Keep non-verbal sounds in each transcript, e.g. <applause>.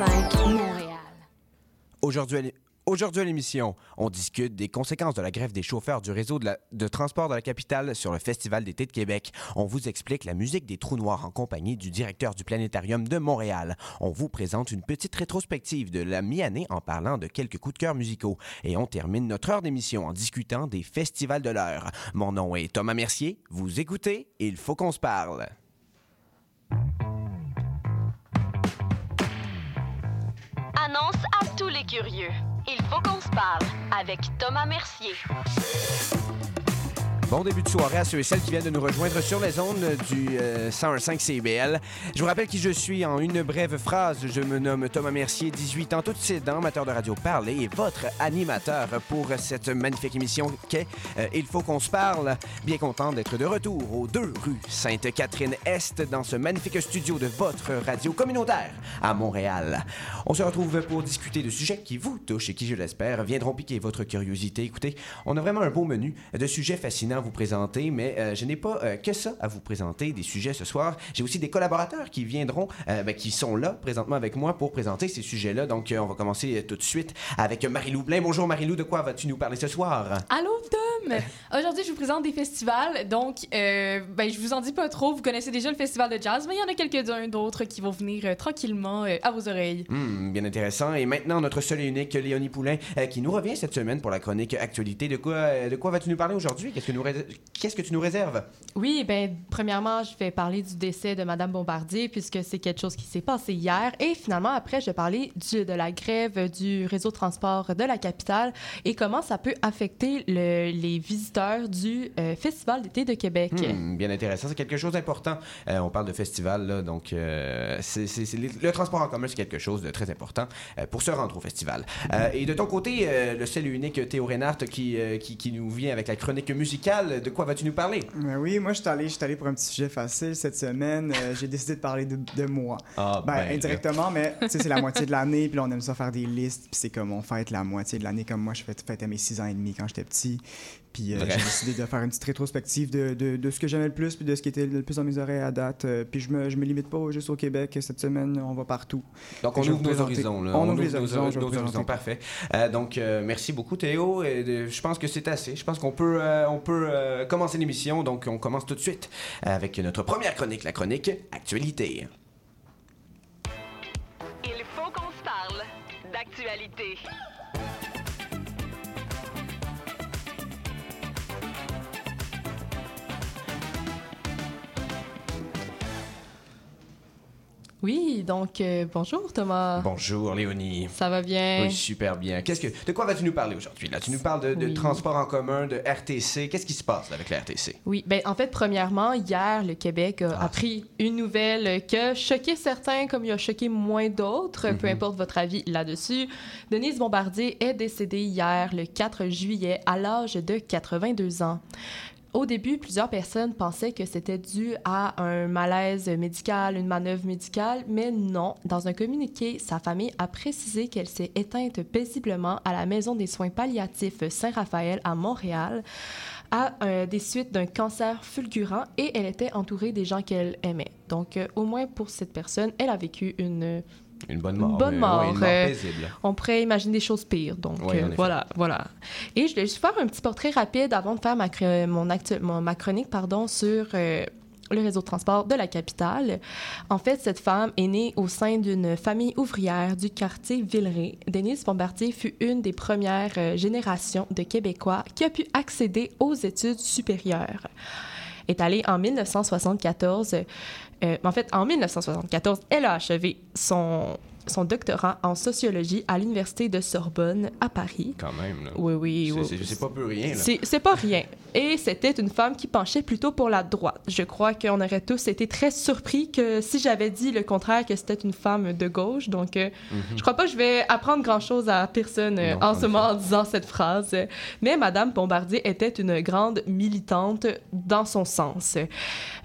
101.5 Montréal. Aujourd'hui, à l'émission, on discute des conséquences de la grève des chauffeurs du réseau de, de transport de la capitale sur le Festival d'été de Québec. On vous explique la musique des trous noirs en compagnie du directeur du Planétarium de Montréal. On vous présente une petite rétrospective de la mi-année en parlant de quelques coups de cœur musicaux. Et on termine notre heure d'émission en discutant des festivals de l'heure. Mon nom est Thomas Mercier. Vous écoutez Il faut qu'on se parle. Annonce à tous les curieux. Il faut qu'on se parle avec Thomas Mercier. Bon début de soirée à ceux et celles qui viennent de nous rejoindre sur les ondes du euh, 101.5 CBL. Je vous rappelle qui je suis en une brève phrase. Je me nomme Thomas Mercier, 18 ans, ses dents, amateur de radio parler et votre animateur pour cette magnifique émission qu'est euh, Il faut qu'on se parle. Bien content d'être de retour aux deux rues Sainte-Catherine-Est dans ce magnifique studio de votre radio communautaire à Montréal. On se retrouve pour discuter de sujets qui vous touchent et qui, je l'espère, viendront piquer votre curiosité. Écoutez, on a vraiment un beau menu de sujets fascinants à vous présenter, mais euh, je n'ai pas euh, que ça à vous présenter, des sujets ce soir. J'ai aussi des collaborateurs qui viendront, euh, ben, qui sont là présentement avec moi pour présenter ces sujets-là. Donc, on va commencer tout de suite avec Marie-Lou Blain. Bonjour Marie-Lou, de quoi vas-tu nous parler ce soir? Allô, Tom! <laughs> Aujourd'hui, je vous présente des festivals. Donc, ben, je vous en dis pas trop. Vous connaissez déjà le festival de jazz, mais il y en a quelques-uns d'autres qui vont venir tranquillement à vos oreilles. Hmm, bien intéressant. Et maintenant, notre seul et unique Léonie Poulain, qui nous revient cette semaine pour la chronique Actualité. De quoi, de quoi vas-tu nous parler aujourd'hui? Qu'est-ce que, nous rés- Qu'est-ce que tu nous réserves? Oui, ben, premièrement, je vais parler du décès de Madame Bombardier, puisque c'est quelque chose qui s'est passé hier. Et finalement, après, je vais parler du- de la grève du réseau de transport de la capitale et comment ça peut affecter le- les visiteurs du euh, Festival d'été de Québec. Hmm, bien intéressant. C'est quelque chose d'important. Euh, on parle de festival, là, donc euh, c'est, c'est- c'est- le transport en commun, c'est quelque chose de très important pour se rendre au festival. Et de ton côté, le seul et unique Théo Reinhardt qui, qui, qui nous vient avec la chronique musicale, de quoi vas-tu nous parler? Ben oui, moi, je suis allé, pour un petit sujet facile cette semaine. Euh, j'ai décidé de parler de, de moi. Ah, Ben, indirectement, mais tu sais, c'est la moitié de l'année, puis on aime ça faire des listes, puis c'est comme on fête la moitié de l'année, comme moi, je fête, fêtais mes six ans et demi quand j'étais petit. Puis euh, j'ai décidé de faire une petite rétrospective de, de, de ce que j'aimais le plus, puis de ce qui était le plus dans mes oreilles à date. Euh, puis je me, je me limite pas juste au Québec. Cette semaine, on va partout. Donc, on ouvre nos horizons. Là. on ouvre les horizons, nos parfait. Euh, donc, euh, merci beaucoup, Théo. Et, euh, je pense que c'est assez. Je pense qu'on peut, euh, on peut euh, commencer l'émission. Donc, on commence tout de suite avec notre première chronique, la chronique Actualité. Il faut qu'on se parle d'actualité. Oui, donc, euh, bonjour Thomas. Bonjour, Léonie. Ça va bien? Oui, super bien. Qu'est-ce que, de quoi vas-tu nous parler aujourd'hui? Là, tu nous parles de, de Oui. transport en commun, de RTC. Qu'est-ce qui se passe avec la RTC? Oui, ben en fait, premièrement, hier, le Québec a Ah. appris une nouvelle qui a choqué certains comme il a choqué moins d'autres, peu Mhm. importe votre avis là-dessus. Denise Bombardier est décédée hier, le 4 juillet, à l'âge de 82 ans. Au début, plusieurs personnes pensaient que c'était dû à un malaise médical, une manœuvre médicale, mais non. Dans un communiqué, sa famille a précisé qu'elle s'est éteinte paisiblement à la Maison des soins palliatifs Saint-Raphaël à Montréal à euh, des suites d'un cancer fulgurant et elle était entourée des gens qu'elle aimait. Donc, euh, au moins pour cette personne, elle a vécu une... Une bonne mort. bonne euh, mort, ouais, une mort euh. On pourrait imaginer des choses pires. Donc, euh, voilà, voilà. Et je vais juste faire un petit portrait rapide avant de faire ma, chr- mon actu- mon- ma chronique pardon, sur... euh, le réseau de transport de la capitale. En fait, cette femme est née au sein d'une famille ouvrière du quartier Villeray. Denise Bombardier fut une des premières euh, générations de Québécois qui a pu accéder aux études supérieures. Est allée en 1974. Euh, en fait, en 1974, elle a achevé son, son doctorat en sociologie à l'Université de Sorbonne à Paris. Quand même. Là. Oui, oui, C'est- oui. c'est- C'est pas peu rien. Là. C'est pas rien. Et c'était une femme qui penchait plutôt pour la droite. Je crois qu'on aurait tous été très surpris que si j'avais dit le contraire, que c'était une femme de gauche. Donc, euh, je crois pas que je vais apprendre grand-chose à personne euh, Non, en ce moment en disant cette phrase. Mais Madame Bombardier était une grande militante dans son sens.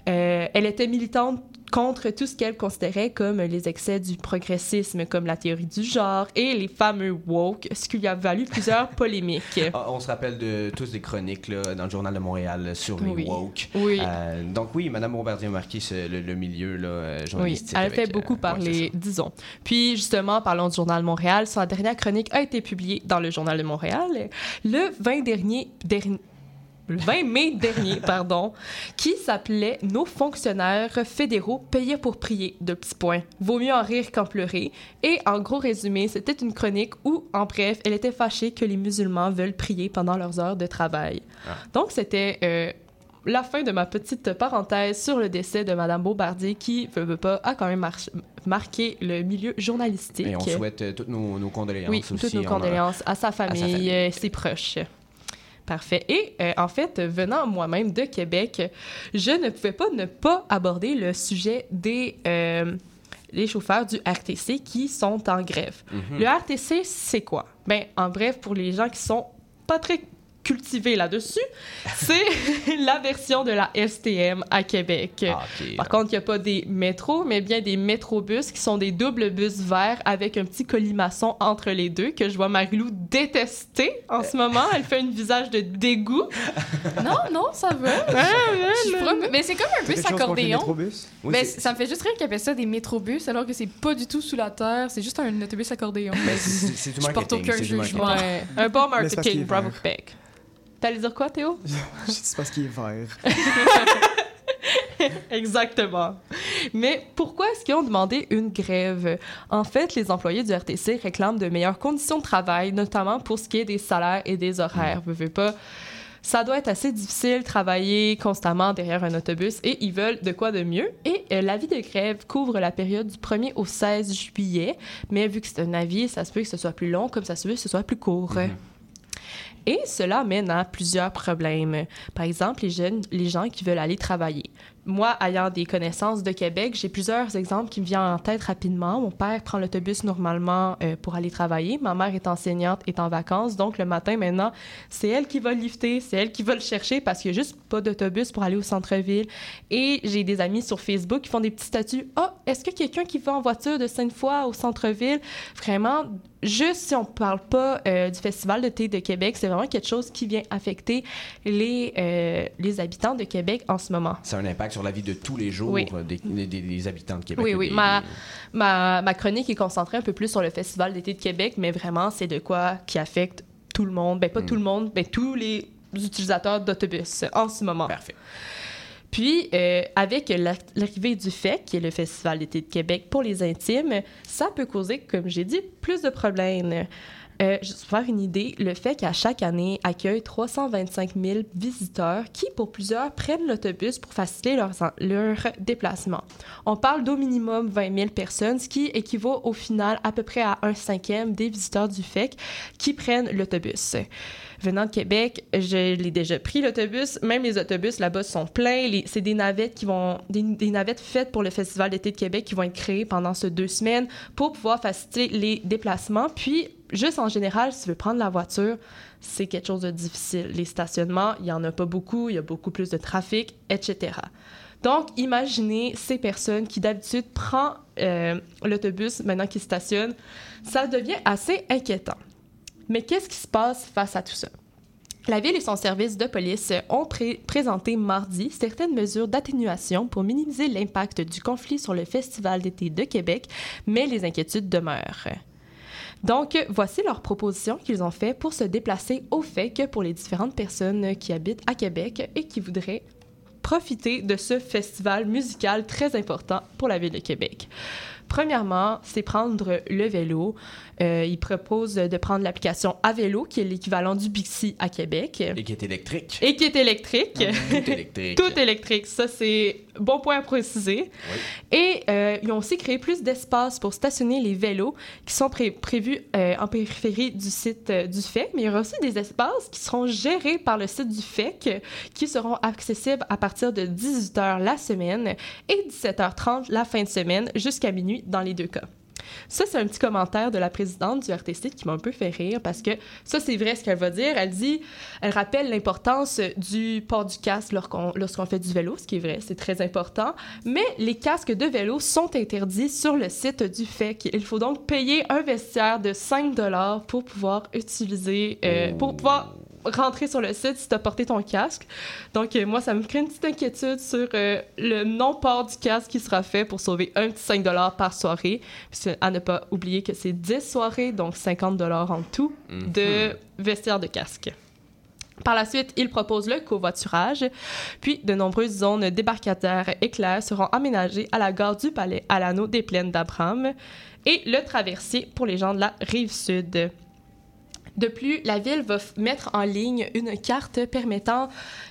Euh, elle était militante contre tout ce qu'elle considérait comme les excès du progressisme, comme la théorie du genre et les fameux woke, ce qui lui a valu plusieurs <laughs> polémiques. Ah, on se rappelle de tous des chroniques là, dans le Journal de Montréal sur les Oui. woke. Oui. Euh, donc oui, Madame Bombardier a marqué ce- le, le milieu là, euh, Oui, journalistique. elle a fait avec, euh, beaucoup ouais, parler, disons. Puis justement, parlons du Journal de Montréal. Sa dernière chronique a été publiée dans le Journal de Montréal le 20 dernier, dernier le 20 mai dernier, <laughs> pardon, qui s'appelait Nos fonctionnaires fédéraux payaient pour prier, de petits points. Vaut mieux en rire qu'en pleurer. Et en gros résumé, c'était une chronique où, en bref, elle était fâchée que les musulmans veulent prier pendant leurs heures de travail. Ah. Donc, c'était euh, la fin de ma petite parenthèse sur le décès de Madame Beaubardier, qui, veut, veut pas, a quand même mar- marqué le milieu journalistique. Et on souhaite euh, toutes nos, nos condoléances Oui, aussi. toutes nos condoléances à sa famille, famille. euh, ses proches. Parfait. Et euh, en fait, venant moi-même de Québec, je ne pouvais pas ne pas aborder le sujet des euh, les chauffeurs du RTC qui sont en grève. Mhm. Le RTC, c'est quoi? Ben, en bref, pour les gens qui sont pas très cultivés là-dessus, c'est <laughs> la version de la STM à Québec. Ah. Par contre, il n'y a pas des métros, mais bien des métrobus qui sont des doubles bus verts avec un petit colimaçon entre les deux que je vois Marilou détester en ce moment. Elle fait un visage de dégoût. <laughs> Non, non, ça va. Mais c'est comme un bus accordéon. métrobus? Oui, Ben, c'est- ça me fait juste rire qu'ils appellent ça des métrobus alors que c'est pas du tout sous la terre, c'est juste un autobus accordéon. ben, c'est- c'est du Je porte marketing. aucun jugement. marketing. Un bon Mais marketing, bravo vert. T'allais dire quoi, Théo? <laughs> Je sais pas ce qui est vert. <laughs> Exactement. Mais pourquoi est-ce qu'ils ont demandé une grève? En fait, les employés du RTC réclament de meilleures conditions de travail, notamment pour ce qui est des salaires et des horaires. Veux, veux pas. Ça doit être assez difficile de travailler constamment derrière un autobus et ils veulent de quoi de mieux. Et euh, l'avis de grève couvre la période du 1er au 16 juillet, mais vu que c'est un avis, ça se peut que ce soit plus long comme ça se peut que ce soit plus court. Mhm. Et cela mène à plusieurs problèmes. Par exemple, les jeunes, les gens qui veulent aller travailler. Moi, ayant des connaissances de Québec, j'ai plusieurs exemples qui me viennent en tête rapidement. Mon père prend l'autobus normalement euh, pour aller travailler. Ma mère est enseignante, est en vacances. Donc, le matin, maintenant, c'est elle qui va le lifter, c'est elle qui va le chercher parce qu'il n'y a juste pas d'autobus pour aller au centre-ville. Et j'ai des amis sur Facebook qui font des petits statuts. Ah, est-ce que quelqu'un qui va en voiture de Sainte-Foy au centre-ville? Vraiment, juste si on ne parle pas euh, du Festival de thé de Québec, c'est vraiment quelque chose qui vient affecter les, euh, les habitants de Québec en ce moment. Ça a un impact sur la vie de tous les jours Oui. euh, des, des- des habitants de Québec. Oui, oui. Ma, ma, ma chronique est concentrée un peu plus sur le Festival d'été de Québec, mais vraiment, c'est de quoi qui affecte tout le monde. Ben, pas Mm. tout le monde, mais tous les utilisateurs d'autobus en ce moment. Parfait. Puis, euh, avec la- l'arrivée du FEC, qui est le Festival d'été de Québec pour les intimes, ça peut causer, comme j'ai dit, plus de problèmes. Euh, juste pour faire une idée, le FEC, à chaque année, accueille 325 000 visiteurs qui, pour plusieurs, prennent l'autobus pour faciliter leur déplacement. On parle d'au minimum 20 000 personnes, ce qui équivaut au final à peu près à un cinquième des visiteurs du FEC qui prennent l'autobus. Venant de Québec, je l'ai déjà pris l'autobus. Même les autobus là-bas sont pleins. C'est des navettes qui vont, des navettes faites pour le Festival d'été de Québec qui vont être créées pendant ces deux semaines pour pouvoir faciliter les déplacements. Puis, juste en général, si tu veux prendre la voiture, c'est quelque chose de difficile. Les stationnements, il y en a pas beaucoup, il y a beaucoup plus de trafic, etc. Donc, imaginez ces personnes qui d'habitude prennent euh, l'autobus maintenant qu'ils stationnent. Ça devient assez inquiétant. Mais qu'est-ce qui se passe face à tout ça? La ville et son service de police ont pré- présenté mardi certaines mesures d'atténuation pour minimiser l'impact du conflit sur le Festival d'été de Québec, mais les inquiétudes demeurent. Donc, voici leurs propositions qu'ils ont fait pour se déplacer au fait que pour les différentes personnes qui habitent à Québec et qui voudraient profiter de ce festival musical très important pour la ville de Québec. Premièrement, c'est prendre le vélo. Euh, ils proposent de prendre l'application à vélo, qui est l'équivalent du Bixi à Québec, Et qui est électrique. et qui est électrique. Tout électrique. <laughs> Tout électrique, ça c'est bon point à préciser. Oui. Et euh, ils ont aussi créé plus d'espace pour stationner les vélos qui sont pré- prévus euh, en périphérie du site euh, du FEC, mais il y aura aussi des espaces qui seront gérés par le site du FEC qui seront accessibles à partir de 18h la semaine et 17h30 la fin de semaine jusqu'à minuit dans les deux cas. Ça, c'est un petit commentaire de la présidente du RTC qui m'a un peu fait rire parce que ça, c'est vrai ce qu'elle va dire. Elle dit, elle rappelle l'importance du port du casque lorsqu'on fait du vélo, ce qui est vrai, c'est très important. Mais les casques de vélo sont interdits sur le site du FEC. Il faut donc payer un vestiaire de 5 dollars pour pouvoir utiliser, euh, pour pouvoir rentrer sur le site si tu as porté ton casque. Donc, euh, moi, ça me crée une petite inquiétude sur euh, le non-port du casque qui sera fait pour sauver un petit 5 par soirée. Puis, à ne pas oublier que c'est 10 soirées, donc 50 en tout, de vestiaire de casque. Par la suite, il propose le covoiturage, puis de nombreuses zones débarcadères éclairs seront aménagées à la gare du Palais à l'anneau des plaines d'Abraham et le traversier pour les gens de la rive sud. De plus, la ville va mettre en ligne une carte permettant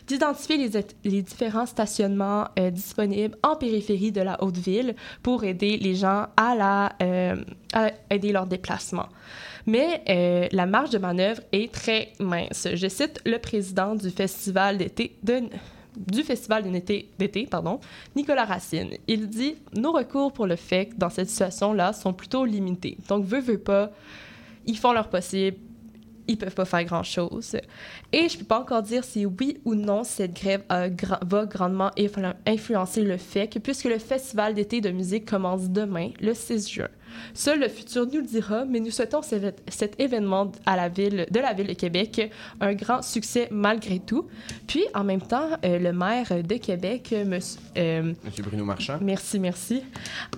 d'identifier les, différents stationnements euh, disponibles en périphérie de la haute ville pour aider les gens à, euh, aider leur déplacement. Mais euh, la marge de manœuvre est très mince. Je cite le président du festival d'été du festival d'été, pardon, Nicolas Racine. Il dit Nos recours pour le fait dans cette situation-là sont plutôt limités. Donc, veut, veut pas, ils font leur possible, ils peuvent pas faire grand-chose. Et je peux pas encore dire si oui ou non cette grève va grandement influ- influencer le fait que puisque le festival d'été de musique commence demain, le 6 juin. Seul le futur nous le dira, mais nous souhaitons cet événement à la ville, de la ville de Québec un grand succès malgré tout. Puis, en même temps, euh, le maire de Québec, euh, monsieur, euh, Monsieur Bruno Marchand. Merci, merci.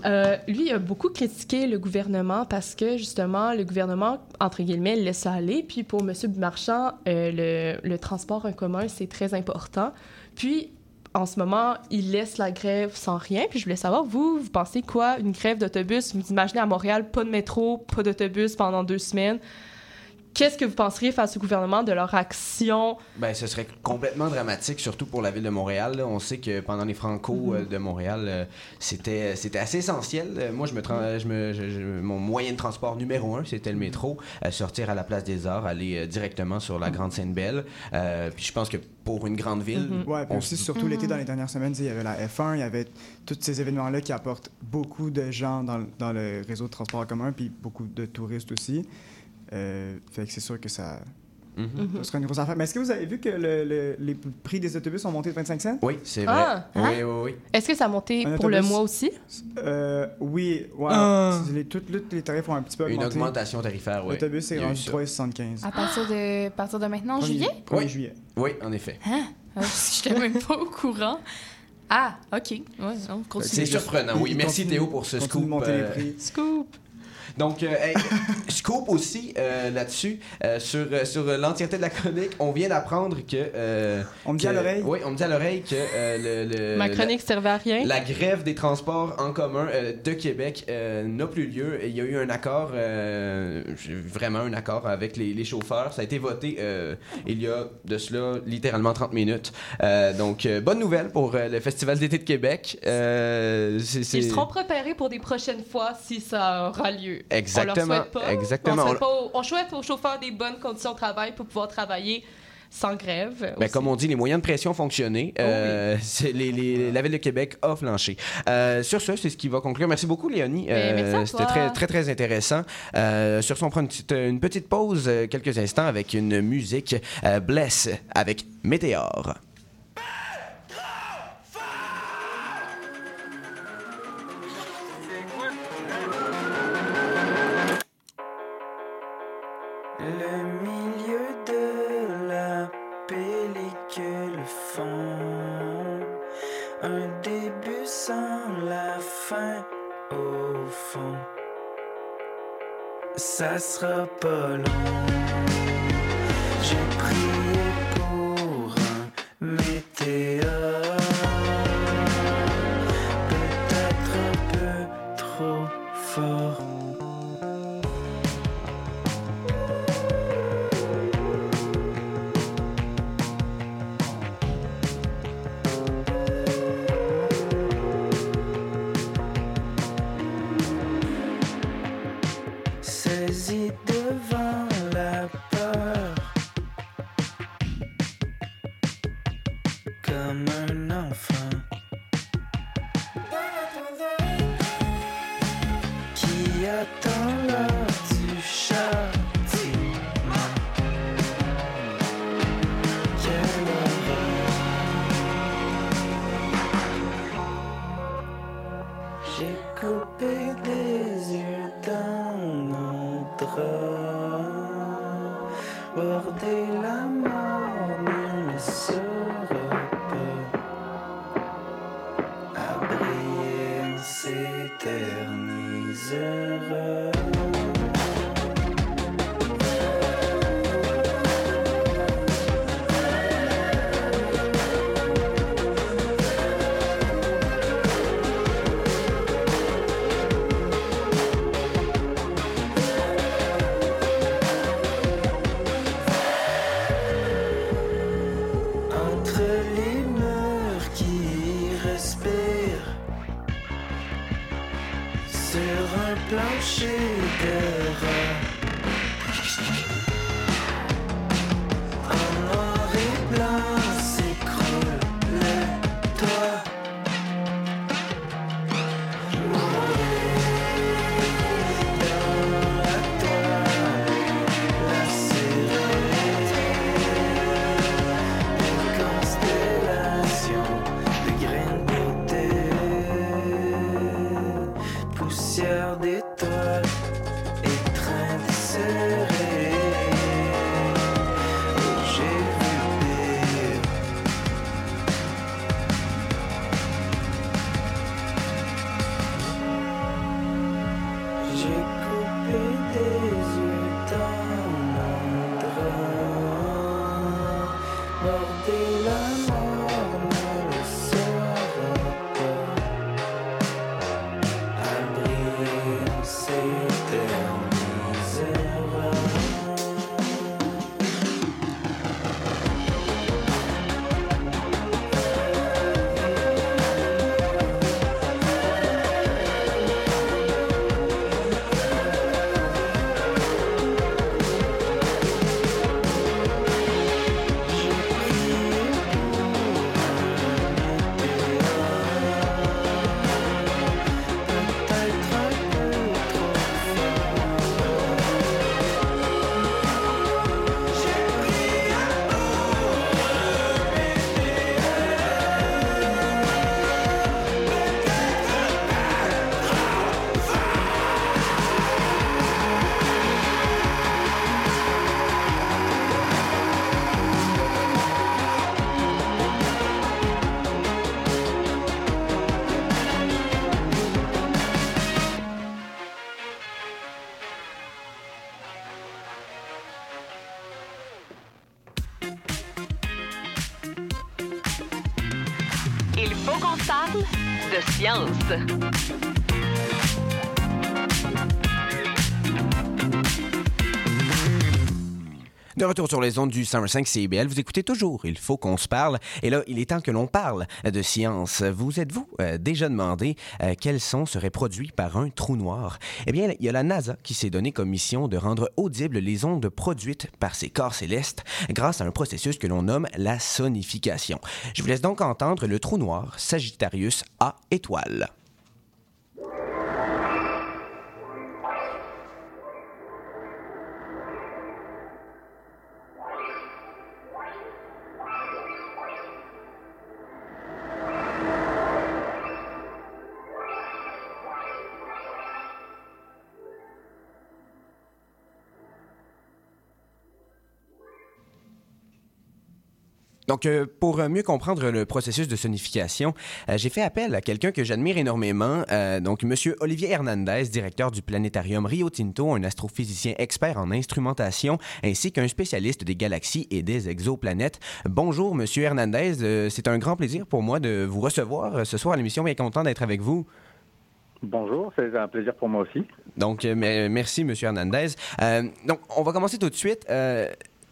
Euh, lui a beaucoup critiqué le gouvernement parce que, justement, le gouvernement, entre guillemets, laisse aller. Puis pour M. Marchand, le, le transport en commun, c'est très important. Puis, en ce moment, il laisse la grève sans rien. Puis je voulais savoir, vous, vous pensez quoi? Une grève d'autobus? Vous imaginez à Montréal, pas de métro, pas d'autobus pendant deux semaines. Qu'est-ce que vous penseriez face au gouvernement de leur action? Ben, ce serait complètement dramatique, surtout pour la ville de Montréal. là. On sait que pendant les Franco euh, de Montréal, euh, c'était c'était assez essentiel. Euh, moi, je me, tra- je me je- je- mon moyen de transport numéro un, c'était le métro. Euh, sortir à la place des Arts, aller euh, directement sur la Grande Seine-Belle. Euh, puis je pense que pour une grande ville, Mhm. Ouais, puis on aussi, surtout l'été, dans les dernières semaines, il y avait la F1, il y avait tous ces événements-là qui apportent beaucoup de gens dans, le- dans le réseau de transport en commun, puis beaucoup de touristes aussi. Euh, fait que c'est sûr que ça, Mhm. ça sera une grosse affaire. Mais est-ce que vous avez vu que le- le- les prix des autobus ont monté de 25 cents? Oui, c'est vrai. Ah, oui, hein? oui, oui. Est-ce que ça a monté Un pour le mois aussi? Euh, oui, ouais. Ah. C'est Les, tous tous les tarifs ont un petit peu Une augmenté. augmentation tarifaire, oui. L'autobus Il est y a eu rendu ça. 3,75. À partir de, à partir de maintenant, en Premier- juillet? 1er Oui. juillet. Oui, en effet. Hein? Euh, <laughs> Je n'étais même pas au courant. Ah, OK. Ouais, C'est surprenant, oui. Merci continue- Théo pour ce continue scoop. de monter euh, les prix. Scoop! Donc, euh, hey, <laughs> scoop aussi euh, là-dessus, euh, sur, sur l'entièreté de la chronique, on vient d'apprendre que... euh, On me dit à que- l'oreille? Oui, on me dit à l'oreille que euh, le, le- Ma chronique servait à rien. La, la grève des transports en commun euh, de Québec euh, n'a plus lieu. Il y a eu un accord, euh, vraiment un accord avec les, les chauffeurs. Ça a été voté euh, il y a de cela littéralement 30 minutes. Euh, donc, euh, bonne nouvelle pour euh, le Festival d'été de Québec. Euh, c'est- c'est- Ils seront préparés pour des prochaines fois si ça aura lieu. Exactement, On leur souhaite pas. exactement. On, souhaite pas aux- on souhaite aux chauffeurs des bonnes conditions de travail pour pouvoir travailler sans grève. Ben, comme on dit, les moyens de pression ont fonctionné. Oh Euh, <laughs> c'est les, les- la Ville de Québec a flanché. Euh, sur ce, c'est ce qui va conclure. Merci beaucoup, Léonie. Ben, à C'était très, très, très intéressant. Euh, sur ce, on prend une petite, une petite pause, euh, quelques instants, avec une musique euh, Bless avec Météor. Ça sera pas long Sur les ondes du 105 CIBL, vous écoutez toujours Il faut qu'on se parle. Et là, il est temps que l'on parle de science. Vous êtes-vous euh, déjà demandé euh, quel son serait produit par un trou noir? Eh bien, il y a la NASA qui s'est donné comme mission de rendre audibles les ondes produites par ces corps célestes grâce à un processus que l'on nomme la sonification. Je vous laisse donc entendre le trou noir Sagittarius A étoile. Donc, euh, pour euh, mieux comprendre le processus de sonification, euh, j'ai fait appel à quelqu'un que j'admire énormément, donc Monsieur Olivier Hernandez, directeur du planétarium Rio Tinto, un astrophysicien expert en instrumentation, ainsi qu'un spécialiste des galaxies et des exoplanètes. Bonjour, Monsieur Hernandez, c'est un grand plaisir pour moi de vous recevoir ce soir à l'émission. Bien content d'être avec vous. Bonjour, c'est un plaisir pour moi aussi. Donc, me- merci, Monsieur Hernandez. Euh, donc, on va commencer tout de suite. Euh,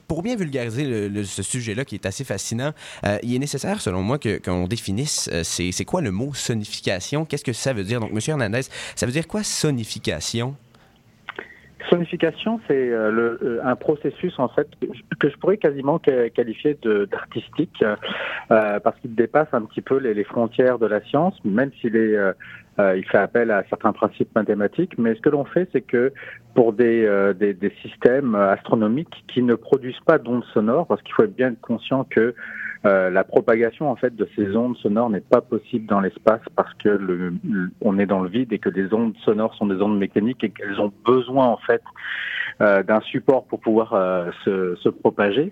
pour bien vulgariser ce sujet-là qui est assez fascinant, euh, il est nécessaire, selon moi, que- qu'on définisse euh, c'est quoi le mot sonification? Qu'est-ce que ça veut dire? Donc, Monsieur Hernandez, ça veut dire quoi sonification? Sonification, c'est euh, un processus en fait que je- pourrais quasiment qualifier d'artistique parce qu'il dépasse un petit peu les frontières de la science, même s'il est euh, il fait appel à certains principes mathématiques. Mais ce que l'on fait, c'est que pour des, euh, des, des systèmes astronomiques qui ne produisent pas d'ondes sonores, parce qu'il faut être bien conscient que euh, la propagation en fait de ces ondes sonores n'est pas possible dans l'espace parce que le, le- on est dans le vide et que les ondes sonores sont des ondes mécaniques et qu'elles ont besoin en fait euh, d'un support pour pouvoir euh, se, se propager.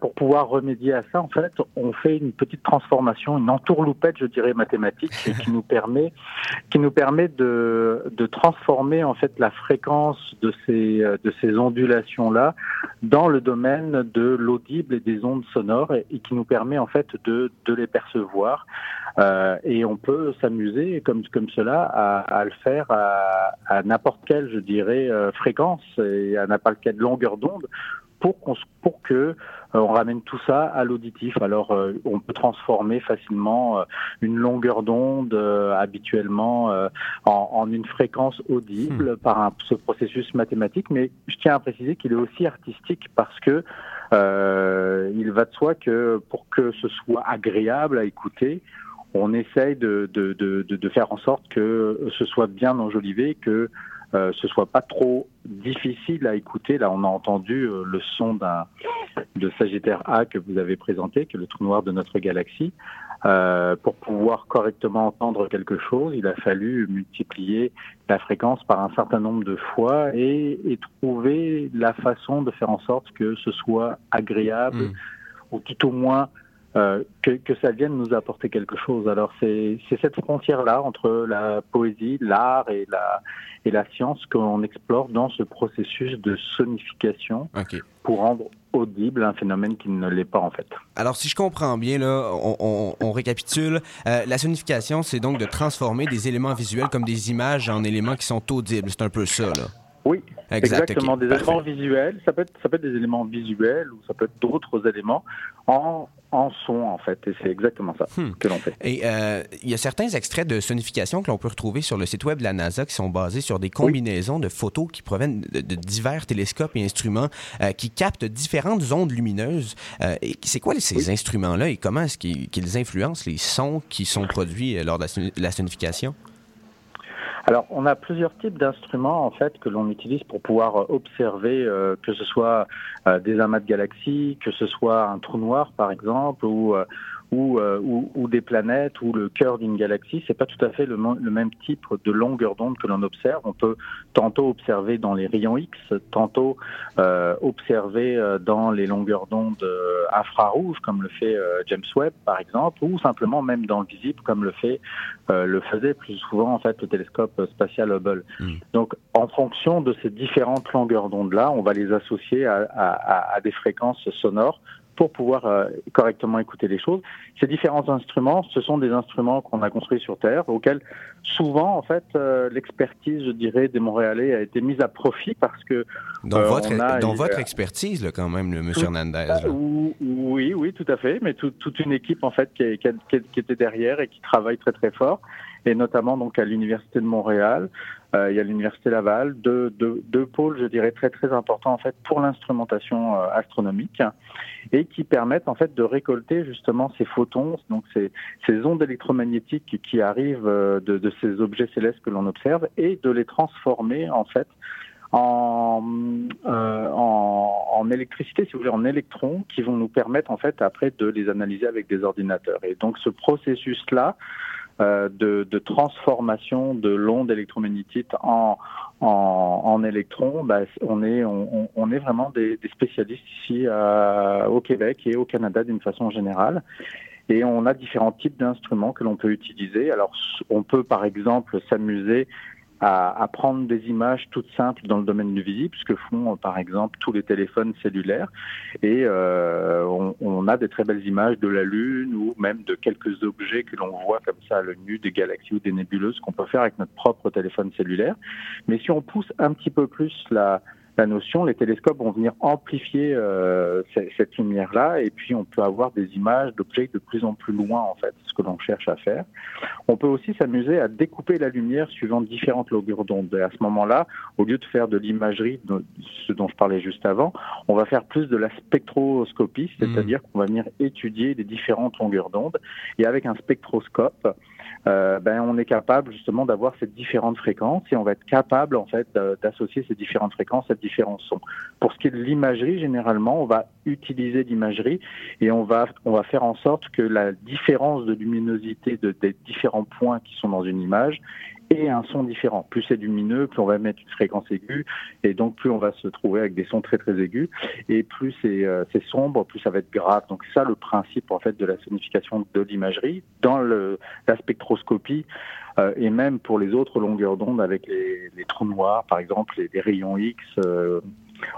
Pour pouvoir remédier à ça, en fait, on fait une petite transformation, une entourloupette, je dirais, mathématique, <laughs> qui nous permet, qui nous permet de, de transformer en fait la fréquence de ces, de ces ondulations-là dans le domaine de l'audible et des ondes sonores, et, et qui nous permet en fait de, de les percevoir. Euh, et on peut s'amuser comme, comme cela à, à le faire à, à n'importe quelle, je dirais, euh, fréquence et à n'importe quelle longueur d'onde pour, qu'on, pour que euh, on ramène tout ça à l'auditif. Alors, euh, on peut transformer facilement euh, une longueur d'onde habituellement en, en une fréquence audible par un, ce processus mathématique. Mais je tiens à préciser qu'il est aussi artistique parce que il va de soi que pour que ce soit agréable à écouter, on essaye de, faire en sorte que ce soit bien enjolivé, que euh, ce soit pas trop difficile à écouter. Là, on a entendu euh, le son d'un de Sagittaire A que vous avez présenté, qui est le trou noir de notre galaxie. Euh, pour pouvoir correctement entendre quelque chose, il a fallu multiplier la fréquence par un certain nombre de fois et, et trouver la façon de faire en sorte que ce soit agréable Mm. ou tout au moins euh, que, que ça vienne nous apporter quelque chose. Alors c'est cette frontière-là entre la poésie, l'art et la, et la science qu'on explore dans ce processus de sonification pour rendre audible un phénomène qui ne l'est pas en fait. Alors, si je comprends bien, là, on, récapitule. Euh, la sonification, c'est donc de transformer des éléments visuels comme des images en éléments qui sont audibles. C'est un peu ça, là. Oui, Exact, exactement. Des parfait. éléments visuels, ça peut, être, ça peut être des éléments visuels ou ça peut être d'autres éléments en, en son en fait. Et c'est exactement ça Hmm. que l'on fait. Et euh, il y a certains extraits de sonification que l'on peut retrouver sur le site web de la NASA qui sont basés sur des combinaisons de photos qui proviennent de, de divers télescopes et instruments euh, qui captent différentes ondes lumineuses. Euh, c'est quoi ces instruments-là et comment est-ce qu'ils influencent les sons qui sont produits euh, lors de la sonification? Alors, on a plusieurs types d'instruments en fait que l'on utilise pour pouvoir euh, observer euh, que ce soit euh, des amas de galaxies, que ce soit un trou noir par exemple, ou ou, euh, ou, ou des planètes, ou le cœur d'une galaxie. C'est pas tout à fait le, même type de longueur d'onde que l'on observe. On peut tantôt observer dans les rayons X, tantôt euh, observer euh, dans les longueurs d'onde euh, infrarouges, comme le fait euh, James Webb par exemple, ou simplement même dans le visible, comme le fait le faisait plus souvent en fait le télescope spatial Hubble. Mm. Donc, en fonction de ces différentes longueurs d'onde-là, on va les associer à, à- à- à des fréquences sonores pour pouvoir euh, correctement écouter les choses. Ces différents instruments, ce sont des instruments qu'on a construits sur Terre, auxquels souvent, en fait, euh, l'expertise, je dirais, des Montréalais a été mise à profit parce que Dans, Euh, votre, a- dans votre expertise, là, quand même, le monsieur Hernandez. Oui, oui, tout à fait. Mais tout- toute une équipe en fait qui, qui, qui était derrière et qui travaille très très fort, et notamment donc à l'université de Montréal, euh, il y a l'université Laval, deux, deux, deux pôles, je dirais très très importants en fait pour l'instrumentation euh, astronomique et qui permettent en fait de récolter justement ces photons, donc ces, ces ondes électromagnétiques qui arrivent euh, de, ces objets célestes que l'on observe et de les transformer en fait en, en, électricité, si vous voulez, en électrons, qui vont nous permettre en fait après de les analyser avec des ordinateurs. Et donc ce processus-là de, de transformation de l'onde électromagnétique en, en, électrons, bah, on est on, est vraiment des, des spécialistes ici euh, au Québec et au Canada d'une façon générale. Et on a différents types d'instruments que l'on peut utiliser. Alors, on peut par exemple s'amuser à, à prendre des images toutes simples dans le domaine du visible, ce que font euh, par exemple tous les téléphones cellulaires. Et euh, on, on a des très belles images de la Lune ou même de quelques objets que l'on voit comme ça à l'œil nu, des galaxies ou des nébuleuses qu'on peut faire avec notre propre téléphone cellulaire. Mais si on pousse un petit peu plus la, la notion, les télescopes vont venir amplifier euh, cette lumière-là et puis on peut avoir des images d'objets de plus en plus loin en fait, ce que l'on cherche à faire. On peut aussi s'amuser à découper la lumière suivant différentes longueurs d'onde. Et à ce moment-là, au lieu de faire de l'imagerie, ce dont je parlais juste avant, on va faire plus de la spectroscopie, c'est-à-dire qu'on va venir étudier les différentes longueurs d'onde. Et avec un spectroscope, euh, ben, on est capable justement d'avoir ces différentes fréquences et on va être capable en fait d'associer ces différentes fréquences à différents sons. Pour ce qui est de l'imagerie, généralement, on va utiliser l'imagerie et on va on va faire en sorte que la différence de luminosité de, des différents points qui sont dans une image un son différent. Plus c'est lumineux, plus on va mettre une fréquence aiguë et donc plus on va se trouver avec des sons très très aigus et plus c'est euh, sombre, plus ça va être grave. Donc ça le principe en fait de la sonification de l'imagerie dans le la spectroscopie euh, et même pour les autres longueurs d'onde avec les, les trous noirs, par exemple, les, les rayons X. euh,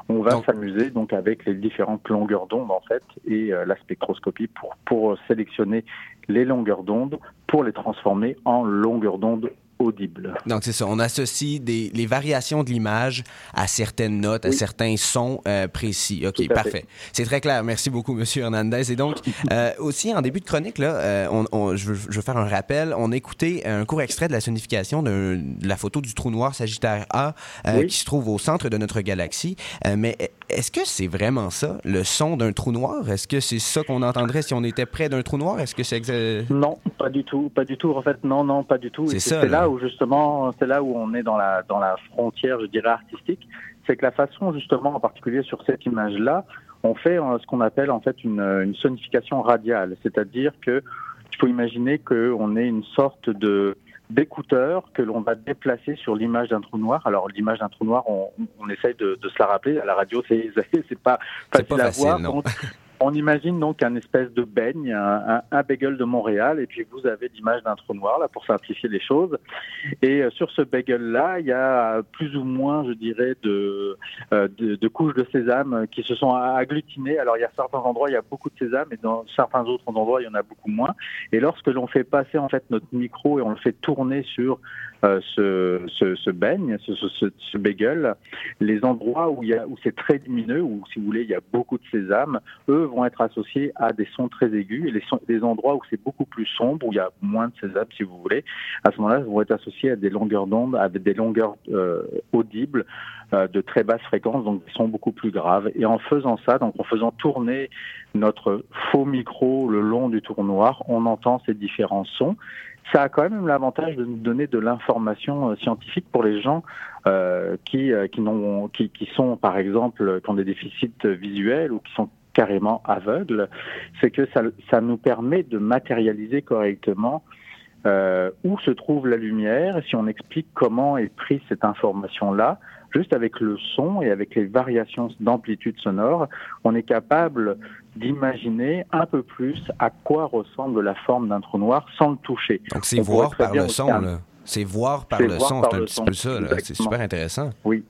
on va s'amuser donc avec les différentes longueurs d'onde en fait et euh, la spectroscopie pour pour sélectionner les longueurs d'onde pour les transformer en longueurs d'onde Donc, c'est ça. On associe des, les variations de l'image à certaines notes, à certains sons euh, précis. OK, parfait. fait. C'est très clair. Merci beaucoup, Monsieur Hernandez. Et donc, <laughs> euh, aussi, en début de chronique, là, euh, on, on- je, veux, je veux faire un rappel. On a écouté un court extrait de la sonnification d'un- de la photo du trou noir Sagittaire A euh, Oui. qui se trouve au centre de notre galaxie. Euh, mais est-ce que c'est vraiment ça, le son d'un trou noir? Est-ce que c'est ça qu'on entendrait si on était près d'un trou noir? Est-ce que c'est... exa- Non, pas du tout, pas du tout. En fait, non, non, pas du tout. C'est là où justement, c'est là où on est dans la dans la frontière, je dirais artistique. C'est que la façon justement, en particulier sur cette image-là, on fait euh, ce qu'on appelle en fait une, une sonification radiale, c'est-à-dire que il faut imaginer qu'on est une sorte de d'écouteur que l'on va déplacer sur l'image d'un trou noir. Alors l'image d'un trou noir, on, on essaye de, de se la rappeler. À la radio, c'est <laughs> pas C'est facile, pas à voir. <laughs> on imagine donc un espèce de beigne, un, un, bagel de Montréal, et puis vous avez l'image d'un trou noir là pour simplifier les choses. Et euh, sur ce bagel-là, il y a plus ou moins, je dirais, de, euh, couches de sésame qui se sont agglutinées. Alors il y a certains endroits, il y a beaucoup de sésame, et dans certains autres endroits, il y en a beaucoup moins. Et lorsque l'on fait passer en fait notre micro et on le fait tourner sur euh, ce, ce, ce beigne, ce, bagel, les endroits où, où c'est très lumineux, où si vous voulez, il y a beaucoup de sésame, eux vont être associés à des sons très aigus. Et les, les endroits où c'est beaucoup plus sombre, où il y a moins de sésame, si vous voulez, à ce moment-là, vont être associés à des longueurs d'onde, avec des longueurs euh, audibles euh, de très basse fréquence, donc des sons beaucoup plus graves. Et en faisant ça, donc en faisant tourner notre faux micro le long du tour noir, on entend ces différents sons. Ça a quand même l'avantage de nous donner de l'information euh, scientifique pour les gens euh, qui, qui, qui, qui sont, par exemple, qui ont des déficits visuels ou qui sont carrément aveugles, c'est que ça, ça nous permet de matérialiser correctement euh, où se trouve la lumière, si on explique comment est prise cette information-là, juste avec le son et avec les variations d'amplitude sonore, on est capable d'imaginer un peu plus à quoi ressemble la forme d'un trou noir sans le toucher. Donc, c'est voir par le son. C'est voir par le son, c'est un petit peu ça. C'est super intéressant. Oui.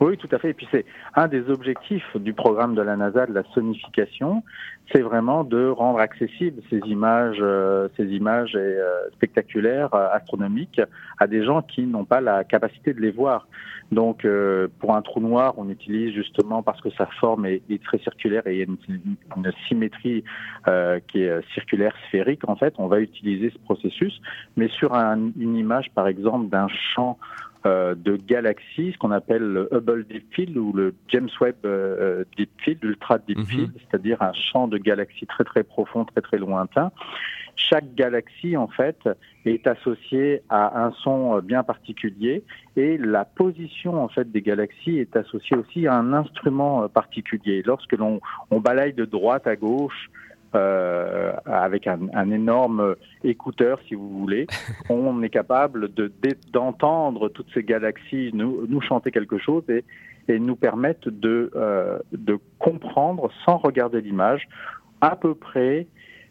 Oui, tout à fait. Et puis c'est un des objectifs du programme de la NASA de la sonification, c'est vraiment de rendre accessibles ces images, euh, ces images euh, spectaculaires euh, astronomiques à des gens qui n'ont pas la capacité de les voir. Donc, euh, pour un trou noir, on utilise justement parce que sa forme est, très circulaire et il y a une, symétrie euh, qui est circulaire sphérique. En fait, on va utiliser ce processus, mais sur un- une image, par exemple, d'un champ de galaxies, ce qu'on appelle le Hubble Deep Field ou le James Webb euh, Deep Field, l'Ultra Deep Mhm. Field, c'est-à-dire un champ de galaxies très très profond, très très lointain. Chaque galaxie, en fait, est associée à un son euh, bien particulier et la position, en fait, des galaxies est associée aussi à un instrument euh, particulier. Lorsque l'on on balaye de droite à gauche euh, avec un, un énorme écouteur, si vous voulez, <laughs> on est capable de d'entendre toutes ces galaxies nous, nous chanter quelque chose et, et nous permettre de, euh, de comprendre, sans regarder l'image, à peu près